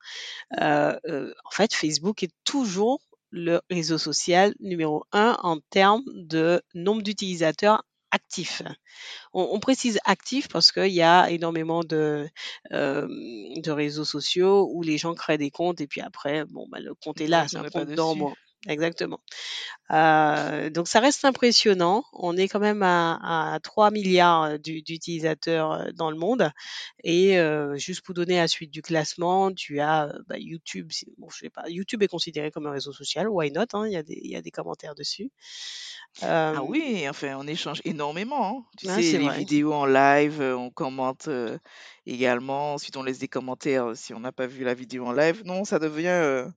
euh, euh, en fait, Facebook est toujours le réseau social numéro un en termes de nombre d'utilisateurs actifs. On, précise actifs parce qu'il y a énormément de, de réseaux sociaux où les gens créent des comptes et puis après, bon, bah, le compte est là, c'est un compte dormant. Exactement. Euh, donc ça reste impressionnant. On est quand même à, 3 milliards d'utilisateurs dans le monde. Et juste pour donner la suite du classement, tu as bah, YouTube. Bon, je sais pas. YouTube est considéré comme un réseau social. Why not hein, il, y a des, il y a des commentaires dessus. Ah oui, enfin, on échange énormément. Hein. Tu sais, les vidéos en live, on commente également. Ensuite, on laisse des commentaires si on n'a pas vu la vidéo en live. Non, ça devient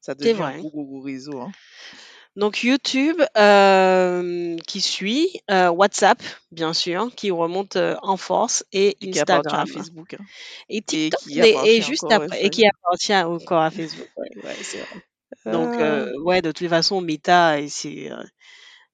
ça devient un gros, gros, réseau. Hein. Donc YouTube euh, qui suit, euh, WhatsApp bien sûr qui remonte euh, en force et, Instagram. Facebook. Hein. Et TikTok et, juste après et qui appartient encore à Facebook. Donc ouais de toute façon Meta c'est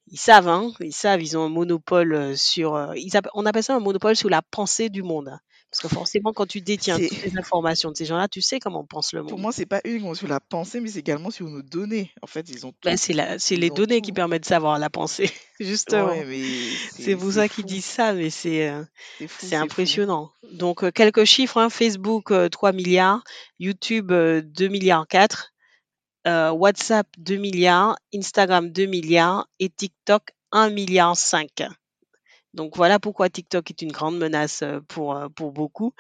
ils savent hein, ils savent ils ont un monopole sur ils on appelle ça un monopole sur la pensée du monde. Parce que forcément, quand tu détiens toutes les informations de ces gens-là, tu sais comment pense le monde. Pour moi, c'est pas uniquement sur la pensée, mais c'est également sur nos données. En fait, ils ont ben, c'est les données qui permettent de savoir la pensée, justement. c'est vous ça qui disent ça, mais c'est euh, c'est impressionnant. Donc, euh, quelques chiffres hein. Facebook, 3 euh, milliards. YouTube, 2 milliards 4. WhatsApp, 2 milliards. Instagram, 2 milliards. Et TikTok, 1 milliard 5. Donc voilà pourquoi TikTok est une grande menace pour, pour beaucoup.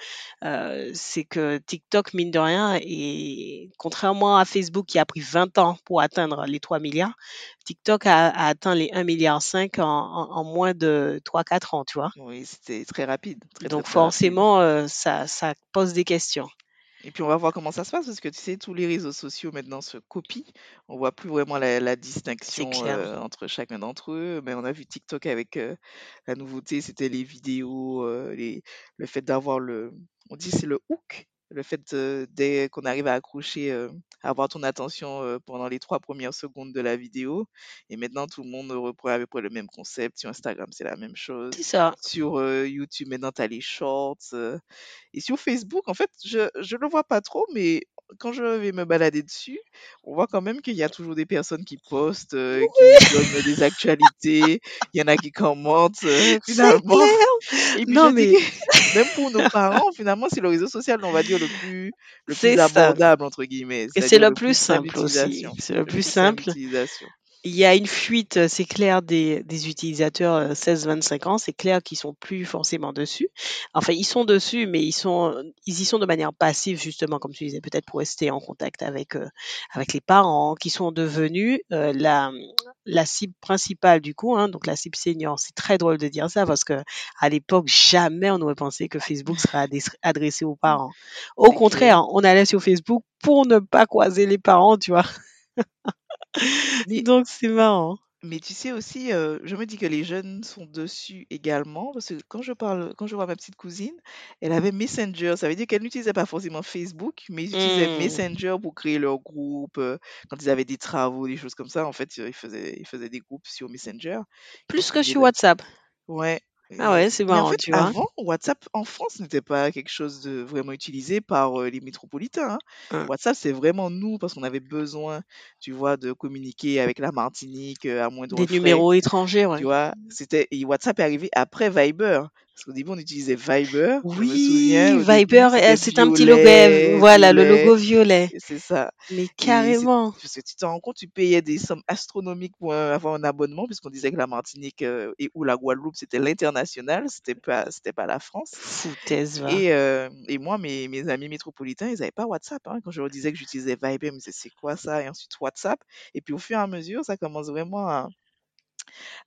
c'est que TikTok, mine de rien, et contrairement à Facebook qui a pris 20 ans pour atteindre les 3 milliards, TikTok a, atteint les 1,5 milliard en, en, moins de 3-4 ans, tu vois. Oui, c'était très rapide. Donc forcément, ça, ça pose des questions. Et puis on va voir comment ça se passe parce que tu sais, tous les réseaux sociaux maintenant se copient. On voit plus vraiment la, distinction euh, entre chacun d'entre eux. Mais on a vu TikTok avec euh, la nouveauté, c'était les vidéos, euh, les, le fait d'avoir le, on dit c'est le hook, le fait dès qu'on arrive à accrocher, à avoir ton attention pendant les trois premières secondes de la vidéo. Et maintenant tout le monde reprend à peu près le même concept. Sur Instagram c'est la même chose. C'est ça. Sur YouTube maintenant tu as les shorts. Et sur Facebook, en fait, je ne le vois pas trop, mais quand je vais me balader dessus, on voit quand même qu'il y a toujours des personnes qui postent, euh, qui donnent des actualités, il y en a qui commentent, euh, finalement. Et puis non, mais... même pour nos parents, finalement, c'est le réseau social, on va dire, le plus, le plus abordable, entre guillemets. Et c'est le, plus simple aussi. C'est le, plus simple. Il y a une fuite, euh, c'est clair, des, des utilisateurs 16-25 euh, ans. C'est clair qu'ils sont plus forcément dessus. Enfin, ils sont dessus, mais ils sont, ils y sont de manière passive, justement, comme tu disais, peut-être pour rester en contact avec, euh, avec les parents, qui sont devenus la, la cible principale du coup, hein, donc la cible senior. C'est très drôle de dire ça parce que à l'époque, jamais on aurait pensé que Facebook serait adressé aux parents. Au contraire, on allait sur Facebook pour ne pas croiser les parents, tu vois. Donc c'est marrant. Mais tu sais aussi, euh, je me dis que les jeunes sont dessus également, parce que quand je parle, quand je vois ma petite cousine, elle avait Messenger. Ça veut dire qu'elle n'utilisait pas forcément Facebook, mais ils utilisaient mmh. Messenger pour créer leur groupe. Euh, quand ils avaient des travaux, des choses comme ça, en fait, ils faisaient, ils faisaient des groupes sur Messenger. Plus que sur WhatsApp. Ouais. Ah ouais, c'est marrant, tu vois. avant, WhatsApp en France n'était pas quelque chose de vraiment utilisé par les métropolitains. Hein. Hein. WhatsApp, c'est vraiment nous parce qu'on avait besoin, tu vois, de communiquer avec la Martinique à moindre Des numéros étrangers, ouais. Tu vois, c'était et WhatsApp est arrivé après Viber. Parce qu'au début, on utilisait Viber. Oui, Viber, c'est un petit logo, voilà, le logo violet. C'est ça. Mais carrément. Parce que tu te rends compte, tu payais des sommes astronomiques pour avoir un abonnement, puisqu'on disait que la Martinique euh, et ou la Guadeloupe, c'était l'international, c'était pas, c'était pas la France. Foutaise, va. Et, euh, et moi, mes, mes amis métropolitains, ils n'avaient pas WhatsApp. Hein. Quand je leur disais que j'utilisais Viber, ils me disaient c'est quoi ça? Et ensuite WhatsApp. Et puis au fur et à mesure, ça commence vraiment à,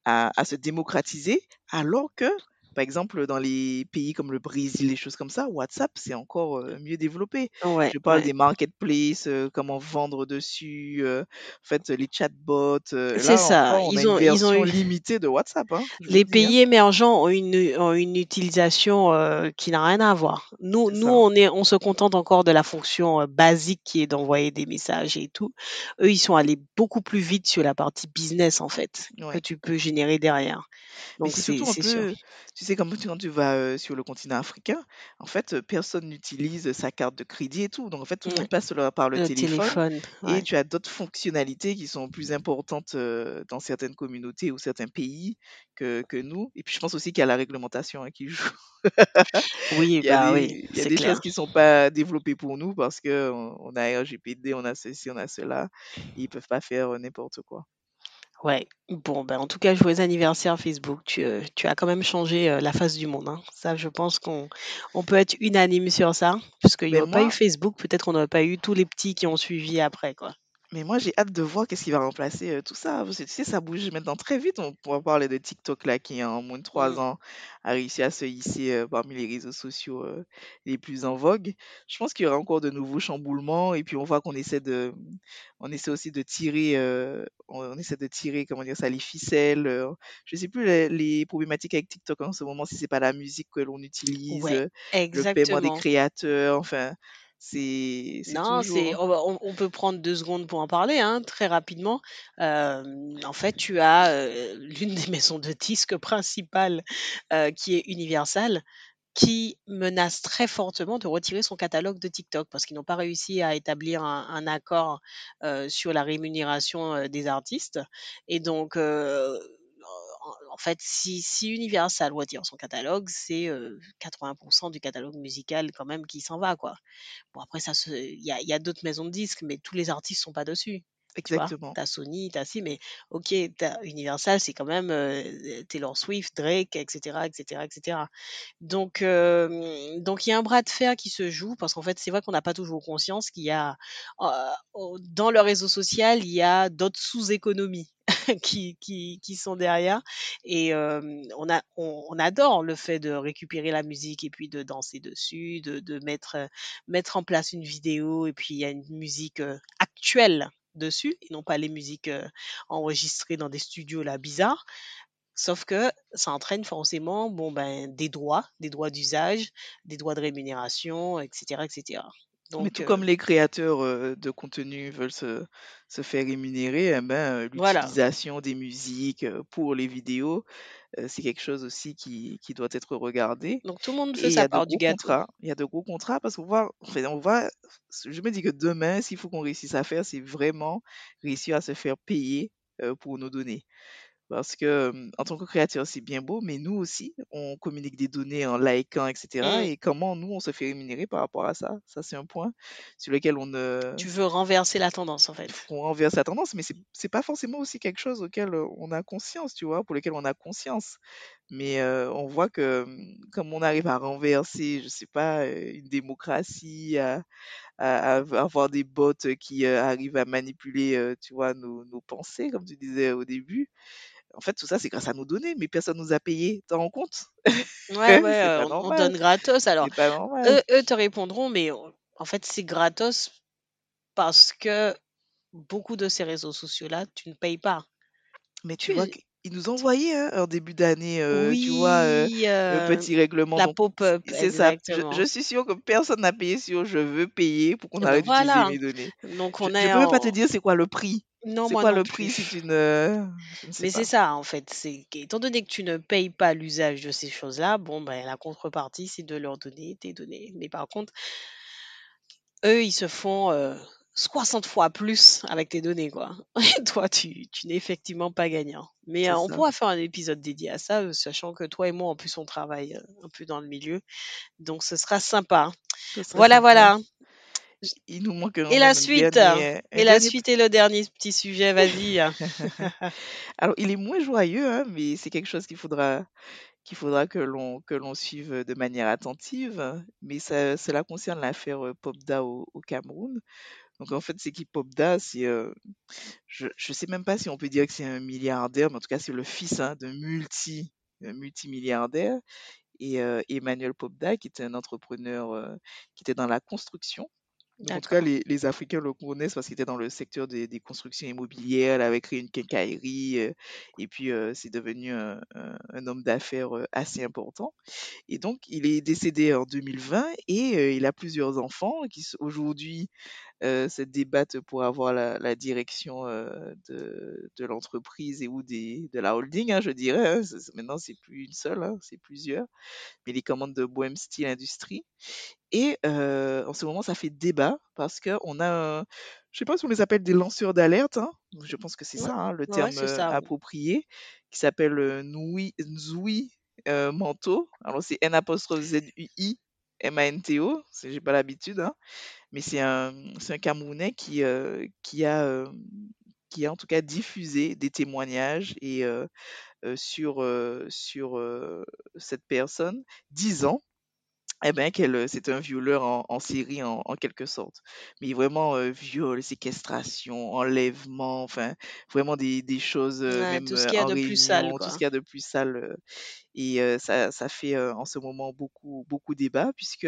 à, à se démocratiser, alors que par exemple, dans les pays comme le Brésil, les choses comme ça, WhatsApp, c'est encore mieux développé. Je parle des marketplaces, comment vendre dessus, en fait, les chatbots. C'est ça. ils, ont, une ils ont limitée de WhatsApp. Hein, les hein. pays émergents ont une, une utilisation qui n'a rien à voir. Nous, nous on, est, on se contente encore de la fonction basique qui est d'envoyer des messages et tout. Eux, ils sont allés beaucoup plus vite sur la partie business, en fait, que tu peux générer derrière. Donc, c'est surtout un peu, tu sais, comme quand tu vas euh, sur le continent africain, en fait, euh, personne n'utilise sa carte de crédit et tout. Donc, en fait, tout le monde passe le- par le, Le téléphone. téléphone, Et ouais. tu as d'autres fonctionnalités qui sont plus importantes euh, dans certaines communautés ou certains pays que, que nous. Et puis, je pense aussi qu'il y a la réglementation hein, qui joue. Oui, Il y a bah oui, des, il y a c'est des clair. choses qui sont pas développées pour nous parce que on on a RGPD, on a ceci, on a cela. Ils peuvent pas faire euh, n'importe quoi. Ouais. Bon, ben, en tout cas, joyeux anniversaire Facebook. Tu, euh, tu as quand même changé euh, la face du monde. hein. Ça, je pense qu'on on peut être unanime sur ça. Parce qu'il n'y Mais aurait pas eu moi, Facebook, peut-être qu'on n'aurait pas eu tous les petits qui ont suivi après, quoi. Mais moi, j'ai hâte de voir qu'est-ce qui va remplacer euh, tout ça. Parce que tu sais, ça bouge maintenant très vite. On pourra parler de TikTok, là, qui en moins de trois ans a réussi à se hisser euh, parmi les réseaux sociaux euh, les plus en vogue. Je pense qu'il y aura encore de nouveaux chamboulements. Et puis, on voit qu'on essaie de, on essaie aussi de tirer, euh, on, on essaie de tirer, comment dire ça, les ficelles. euh. je sais plus les, les problématiques avec TikTok en ce moment, si c'est pas la musique que l'on utilise, Ouais, euh, le paiement des exactement. créateurs. Enfin, c'est, Non, c'est on, va- on- peut prendre deux secondes pour en parler, hein, très rapidement. Euh, en fait, tu as euh, l'une des maisons de disques principales euh, qui est Universal, qui menace très fortement de retirer son catalogue de TikTok parce qu'ils n'ont pas réussi à établir un, un accord euh, sur la rémunération des artistes. Et donc, euh, en- fait, si, si Universal retire son catalogue, c'est euh, 80% du catalogue musical quand même qui s'en va, quoi. Bon, après, ça il y a, il y a d'autres maisons de disques, mais tous les artistes sont pas dessus. Exactement. t'as Sony, t'as si, mais ok, t'as Universal, c'est quand même euh, Taylor Swift, Drake, etc., etc., etc. Donc, euh, donc il y a un bras de fer qui se joue parce qu'en fait, c'est vrai qu'on n'a pas toujours conscience qu'il y a euh, dans le réseau social, il y a d'autres sous-économies qui, sont derrière. Et on, a, on, adore le fait de récupérer la musique et puis de danser dessus, de, de mettre, euh, mettre en place une vidéo et puis il y a une musique actuelle dessus et non pas les musiques enregistrées dans des studios là bizarres. Sauf que ça entraîne forcément bon, ben, des droits, des droits d'usage, des droits de rémunération, etc. etc. Mais tout euh, comme les créateurs euh, de contenu veulent se, se faire rémunérer, eh ben, euh, voilà. l'utilisation des musiques euh, pour les vidéos, euh, c'est quelque chose aussi qui, qui doit être regardé. Donc tout le monde Et fait y sa part du gâteau. Il y a de gros contrats parce qu'on voit, enfin, on voit, je me dis que demain, s'il faut qu'on réussisse à faire, c'est vraiment réussir à se faire payer euh, pour nos données. Parce que, euh, en tant que créateur, c'est bien beau, mais nous aussi, on communique des données en likant, etc. Mm. Et comment nous, on se fait rémunérer par rapport à ça? Ça, c'est un point sur lequel on ne, Tu veux renverser la tendance en fait. qu'on renverse la tendance, mais c'est, pas forcément aussi quelque chose auquel on a conscience, tu vois, pour lequel on a conscience. Mais euh, on voit que, hum, comme on arrive à renverser, je sais pas, une démocratie, à, à- à avoir des bots qui euh, arrivent à manipuler, euh, tu vois, nos, nos pensées, comme tu disais au début. En fait, tout ça, c'est grâce à nos données, mais personne nous a payés. T'en rends compte? Ouais, ouais, euh, on, donne gratos. Alors, eux, eux te répondront, mais en fait, c'est gratos parce que beaucoup de ces réseaux sociaux-là, tu ne payes pas. Mais tu vois, qu'ils nous ont envoyé hein, en début d'année, euh, tu vois, euh, le euh, petit règlement. la pop-up, c'est ça. Je, suis sûre que personne n'a payé sur je veux payer pour qu'on Eh ben arrête d'utiliser voilà. mes données. Donc Je, on je est peux même pas te dire c'est quoi le prix. Non, C'est moi quoi non le prix si plus. tu ne... Je ne sais Mais c'est ça, en fait. C'est étant donné que tu ne payes pas l'usage de ces choses-là, bon, ben, la contrepartie, c'est de leur donner tes données. Mais par contre, eux, ils se font euh, 60 fois plus avec tes données, quoi. Et toi, tu, tu n'es effectivement pas gagnant. Mais C'est euh, on pourra faire un épisode dédié à ça, euh, sachant que toi et moi, en plus, on travaille euh, un peu dans le milieu. Donc, ce sera sympa. Voilà, sympa. voilà. Il nous manque Et la suite, dernier, un et la dernier suite et le dernier petit sujet, vas-y. Alors, il est moins joyeux, hein, mais c'est quelque chose qu'il faudra, qu'il faudra que l'on, que l'on suive de manière attentive. Mais ça, cela concerne l'affaire euh, Popda au, au Cameroun. Donc, en fait, c'est qui Popda? C'est, euh, je, je sais même pas si on peut dire que c'est un milliardaire, mais en tout cas, c'est le fils hein, d'un multi, multimilliardaire. Et euh, Emmanuel Popda, qui était un entrepreneur euh, qui était dans la construction. Donc, en tout cas, les, les Africains le connaissent parce qu'il était dans le secteur des, des constructions immobilières. Il avait créé une quincaillerie euh, et puis euh, c'est devenu un, un- un homme d'affaires euh, assez important. Et donc, il est décédé en 2020 et euh, il a plusieurs enfants qui aujourd'hui se débattent pour avoir la, la direction de, de l'entreprise et ou des, de la holding, hein, je dirais. Hein. Maintenant, c'est plus une seule, hein, c'est plusieurs. Mais les commandes de Bohem Steel Industries. Et en ce moment, ça fait débat parce qu'on a, je sais pas si on les appelle des lanceurs d'alerte, hein. je pense que c'est ça hein, le terme approprié, qui s'appelle Nui, Nzui Manto. Alors c'est N Z-U-I M-A-N-T-O, j'ai pas l'habitude, hein. mais c'est un, un Camerounais qui, qui, a, qui a en tout cas diffusé des témoignages et, sur, sur cette personne, disant eh ben, qu'elle, c'est un violeur en, en série en, en, quelque sorte. Mais vraiment euh, viol, séquestration, enlèvement, enfin vraiment des, des choses euh, même tout ce qu'il y a en de plus sale, réunion, tout quoi. ce qu'il y a de plus sale. et euh, ça, ça fait euh, en ce moment beaucoup beaucoup débat puisque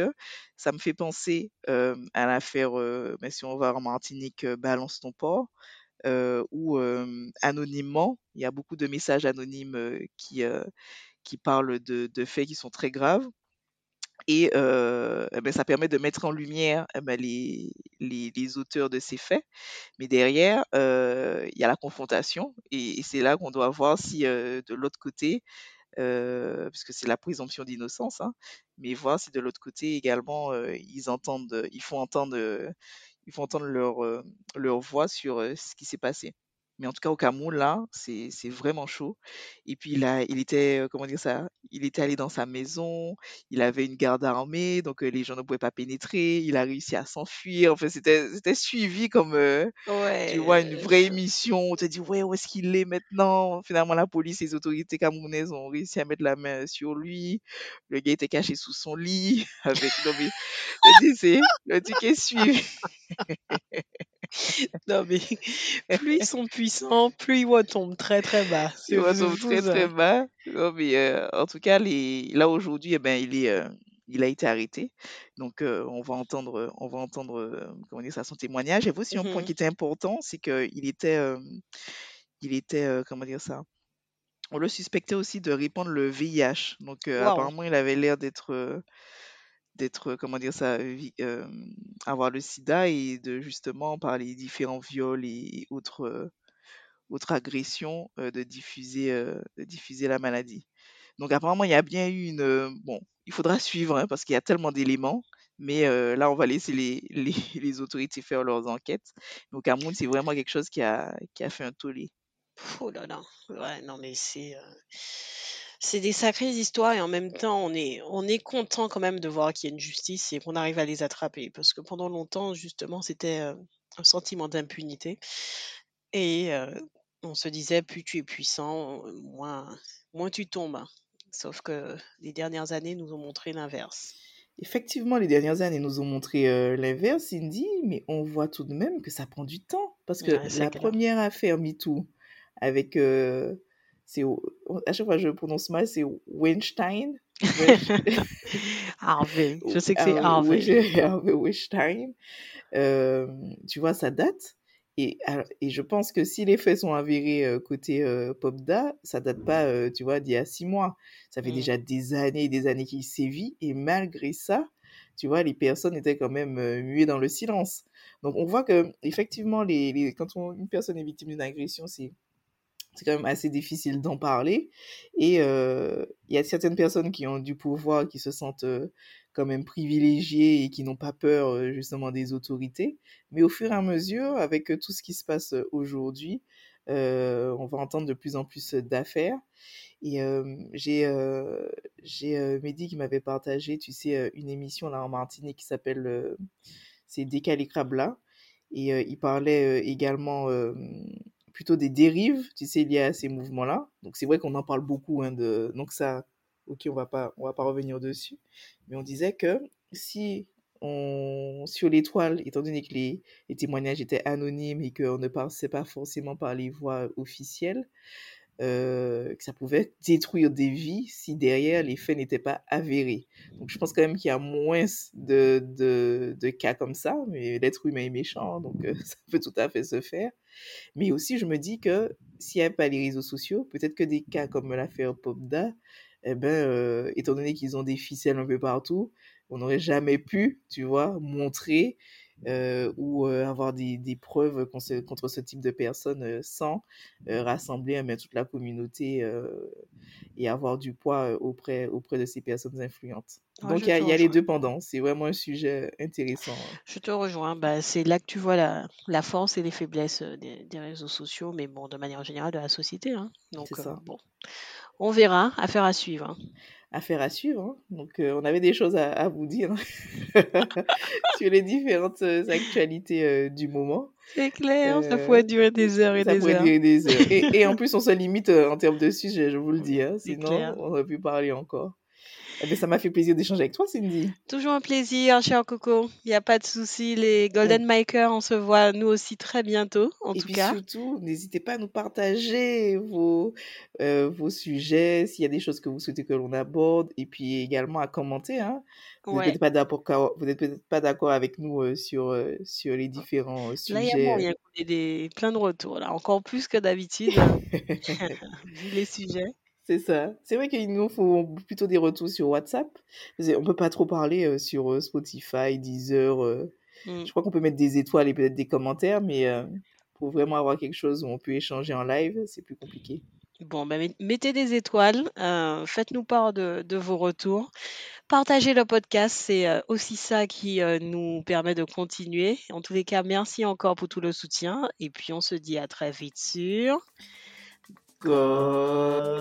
ça me fait penser euh, à l'affaire, euh, ben, si on va en Martinique, euh, balance ton port. euh, où euh, anonymement, il y a beaucoup de messages anonymes euh, qui, euh, qui parlent de, de faits qui sont très graves et euh, eh ben, ça permet de mettre en lumière eh ben, les, les, les auteurs de ces faits. Mais derrière, euh, il y a la confrontation et, c'est là qu'on doit voir si euh, de l'autre côté, euh, puisque c'est la présomption d'innocence, hein, mais voir si de l'autre côté également euh, ils entendent, ils font entendre, ils font entendre leur, leur voix sur ce qui s'est passé. Mais en tout cas, au Cameroun, là, c'est vraiment chaud. Et puis, il a, il était, euh, comment dire ça, il était allé dans sa maison, il avait une garde armée, donc euh, les gens ne pouvaient pas pénétrer, il a réussi à s'enfuir. Enfin, c'était c'était suivi comme, euh, tu vois, une vraie émission. On te dit, ouais, où est-ce qu'il est maintenant? Finalement, la police et les autorités camerounaises ont réussi à mettre la main sur lui. Le gars était caché sous son lit, avec, non mais, le est suivi. non mais plus ils sont puissants, plus ils tombent très très bas. Il C'est va c'est tomber fou très très bas. Non, mais euh, en tout cas, les... là aujourd'hui, eh ben, il est, euh, il a été arrêté. Donc, euh, on va entendre, on va entendre, comment dire ça, son témoignage. Avait aussi un point Mhm. qui était important, c'est qu'il était, il était, comment dire ça, on le suspectait aussi de répandre le VIH. Donc, apparemment, il avait l'air d'être, d'être, euh, comment dire ça, euh, avoir le sida et de justement, par les différents viols et autres, euh, autres agressions, de diffuser, diffuser la maladie. Donc apparemment, il y a bien eu une... bon, il faudra suivre hein, parce qu'il y a tellement d'éléments, mais là, on va laisser les, les, autorités faire leurs enquêtes. Donc Cameroun, c'est vraiment quelque chose qui a, qui a fait un tollé. Oh là là. Ouais, non mais c'est c'est des sacrées histoires et en même temps on est on est content quand même de voir qu'il y a une justice et qu'on arrive à les attraper parce que pendant longtemps justement c'était euh, un sentiment d'impunité et euh, on se disait plus tu es puissant moins moins tu tombes. hein. Sauf que les dernières années nous ont montré l'inverse. Effectivement, les dernières années nous ont montré euh, l'inverse, Cindy, mais on voit tout de même que ça prend du temps. Parce que Ouais, la clair. première affaire MeToo, avec... euh, c'est, à chaque fois je prononce mal, c'est Weinstein. Wein- Harvey, je sais que c'est Harvey. Harvey Weinstein. Euh, tu vois, ça date. Et, et je pense que si les faits sont avérés euh, côté euh, Popda, ça date pas, euh, tu vois, d'il y a six mois. Ça fait Mm. déjà des années et des années qu'il sévit. Et malgré ça, tu vois, les personnes étaient quand même muées dans le silence. Donc on voit que effectivement, les, les- quand on- une personne est victime d'une agression, c'est c'est quand même assez difficile d'en parler. Et euh, il y a certaines personnes qui ont du pouvoir, qui se sentent euh, quand même privilégiées et qui n'ont pas peur euh, justement des autorités. Mais au fur et à mesure, avec tout ce qui se passe aujourd'hui, on va entendre de plus en plus d'affaires. Et j'ai j'ai Mehdi qui m'avait partagé, tu sais, une émission là en Martinique qui s'appelle c'est Décalé Crabla. Et il parlait également plutôt des dérives, tu sais, liées à ces mouvements-là. Donc c'est vrai qu'on en parle beaucoup, hein, donc ça, ok, on va pas, on va pas revenir dessus. Mais on disait que si on, sur l'étoile, étant donné que les, les témoignages étaient anonymes et qu'on ne passait pas forcément par les voies officielles, euh, que ça pouvait détruire des vies si derrière les faits n'étaient pas avérés. Donc je pense quand même qu'il y a moins de, de, de cas comme ça, mais l'être humain est méchant, donc euh, ça peut tout à fait se faire. Mais aussi je me dis que s'il n'y avait pas les réseaux sociaux, peut-être que des cas comme l'affaire Popda, eh ben, euh, étant donné qu'ils ont des ficelles un peu partout, on n'aurait jamais pu, tu vois, montrer ou euh, avoir des, des preuves contre, contre ce type de personnes euh, sans euh, rassembler euh, mais toute la communauté euh, et avoir du poids euh, auprès, auprès de ces personnes influentes. Ouais, Donc il y a, y les deux pendant. C'est vraiment un sujet intéressant. hein. Je te rejoins. Bah, c'est là que tu vois la, la force et les faiblesses euh, des, des réseaux sociaux, mais bon, de manière générale, de la société. hein. Donc, euh, bon, on verra. Affaire à suivre. hein. Affaire à suivre. hein. Donc euh, on avait des choses à, à vous dire sur les différentes euh, actualités euh, du moment. C'est clair, ça Euh, pourrait durer des heures et Ça des pourrait heures. durer des heures. Et, et en plus, on se limite euh, en termes de sujet, je vous le dis. hein. Sinon, on aurait pu parler encore. Eh ça m'a fait plaisir d'échanger avec toi, Cindy. Toujours un plaisir, cher Coco. Il n'y a pas de souci. Les Golden Makers, on se voit nous aussi très bientôt, en Et tout puis cas. surtout, n'hésitez pas à nous partager vos, euh, vos sujets, s'il y a des choses que vous souhaitez que l'on aborde, et puis également à commenter. Hein. Vous n'êtes Ouais. peut-être pas d'accord, vous n'êtes peut-être pas d'accord avec nous euh, sur, euh, sur les différents Là, il y a sujets. qu'on ait des... plein de retours, là. Encore plus que d'habitude, vu les sujets. C'est ça. C'est vrai qu'il nous faut plutôt des retours sur WhatsApp. Qu'on peut pas trop parler euh, sur euh, Spotify, Deezer. euh. Mm. Je crois qu'on peut mettre des étoiles et peut-être des commentaires, mais pour vraiment avoir quelque chose où on peut échanger en live, c'est plus compliqué. Bon, met- mettez des étoiles, faites-nous part de, de vos retours. Partagez le podcast, c'est aussi ça qui nous permet de continuer. En tous les cas, merci encore pour tout le soutien. Et puis, on se dit à très vite sur... good.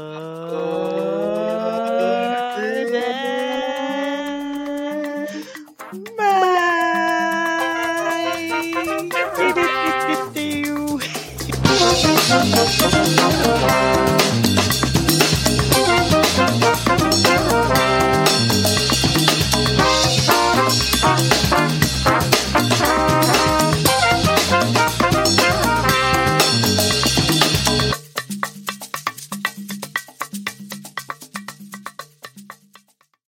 Bye.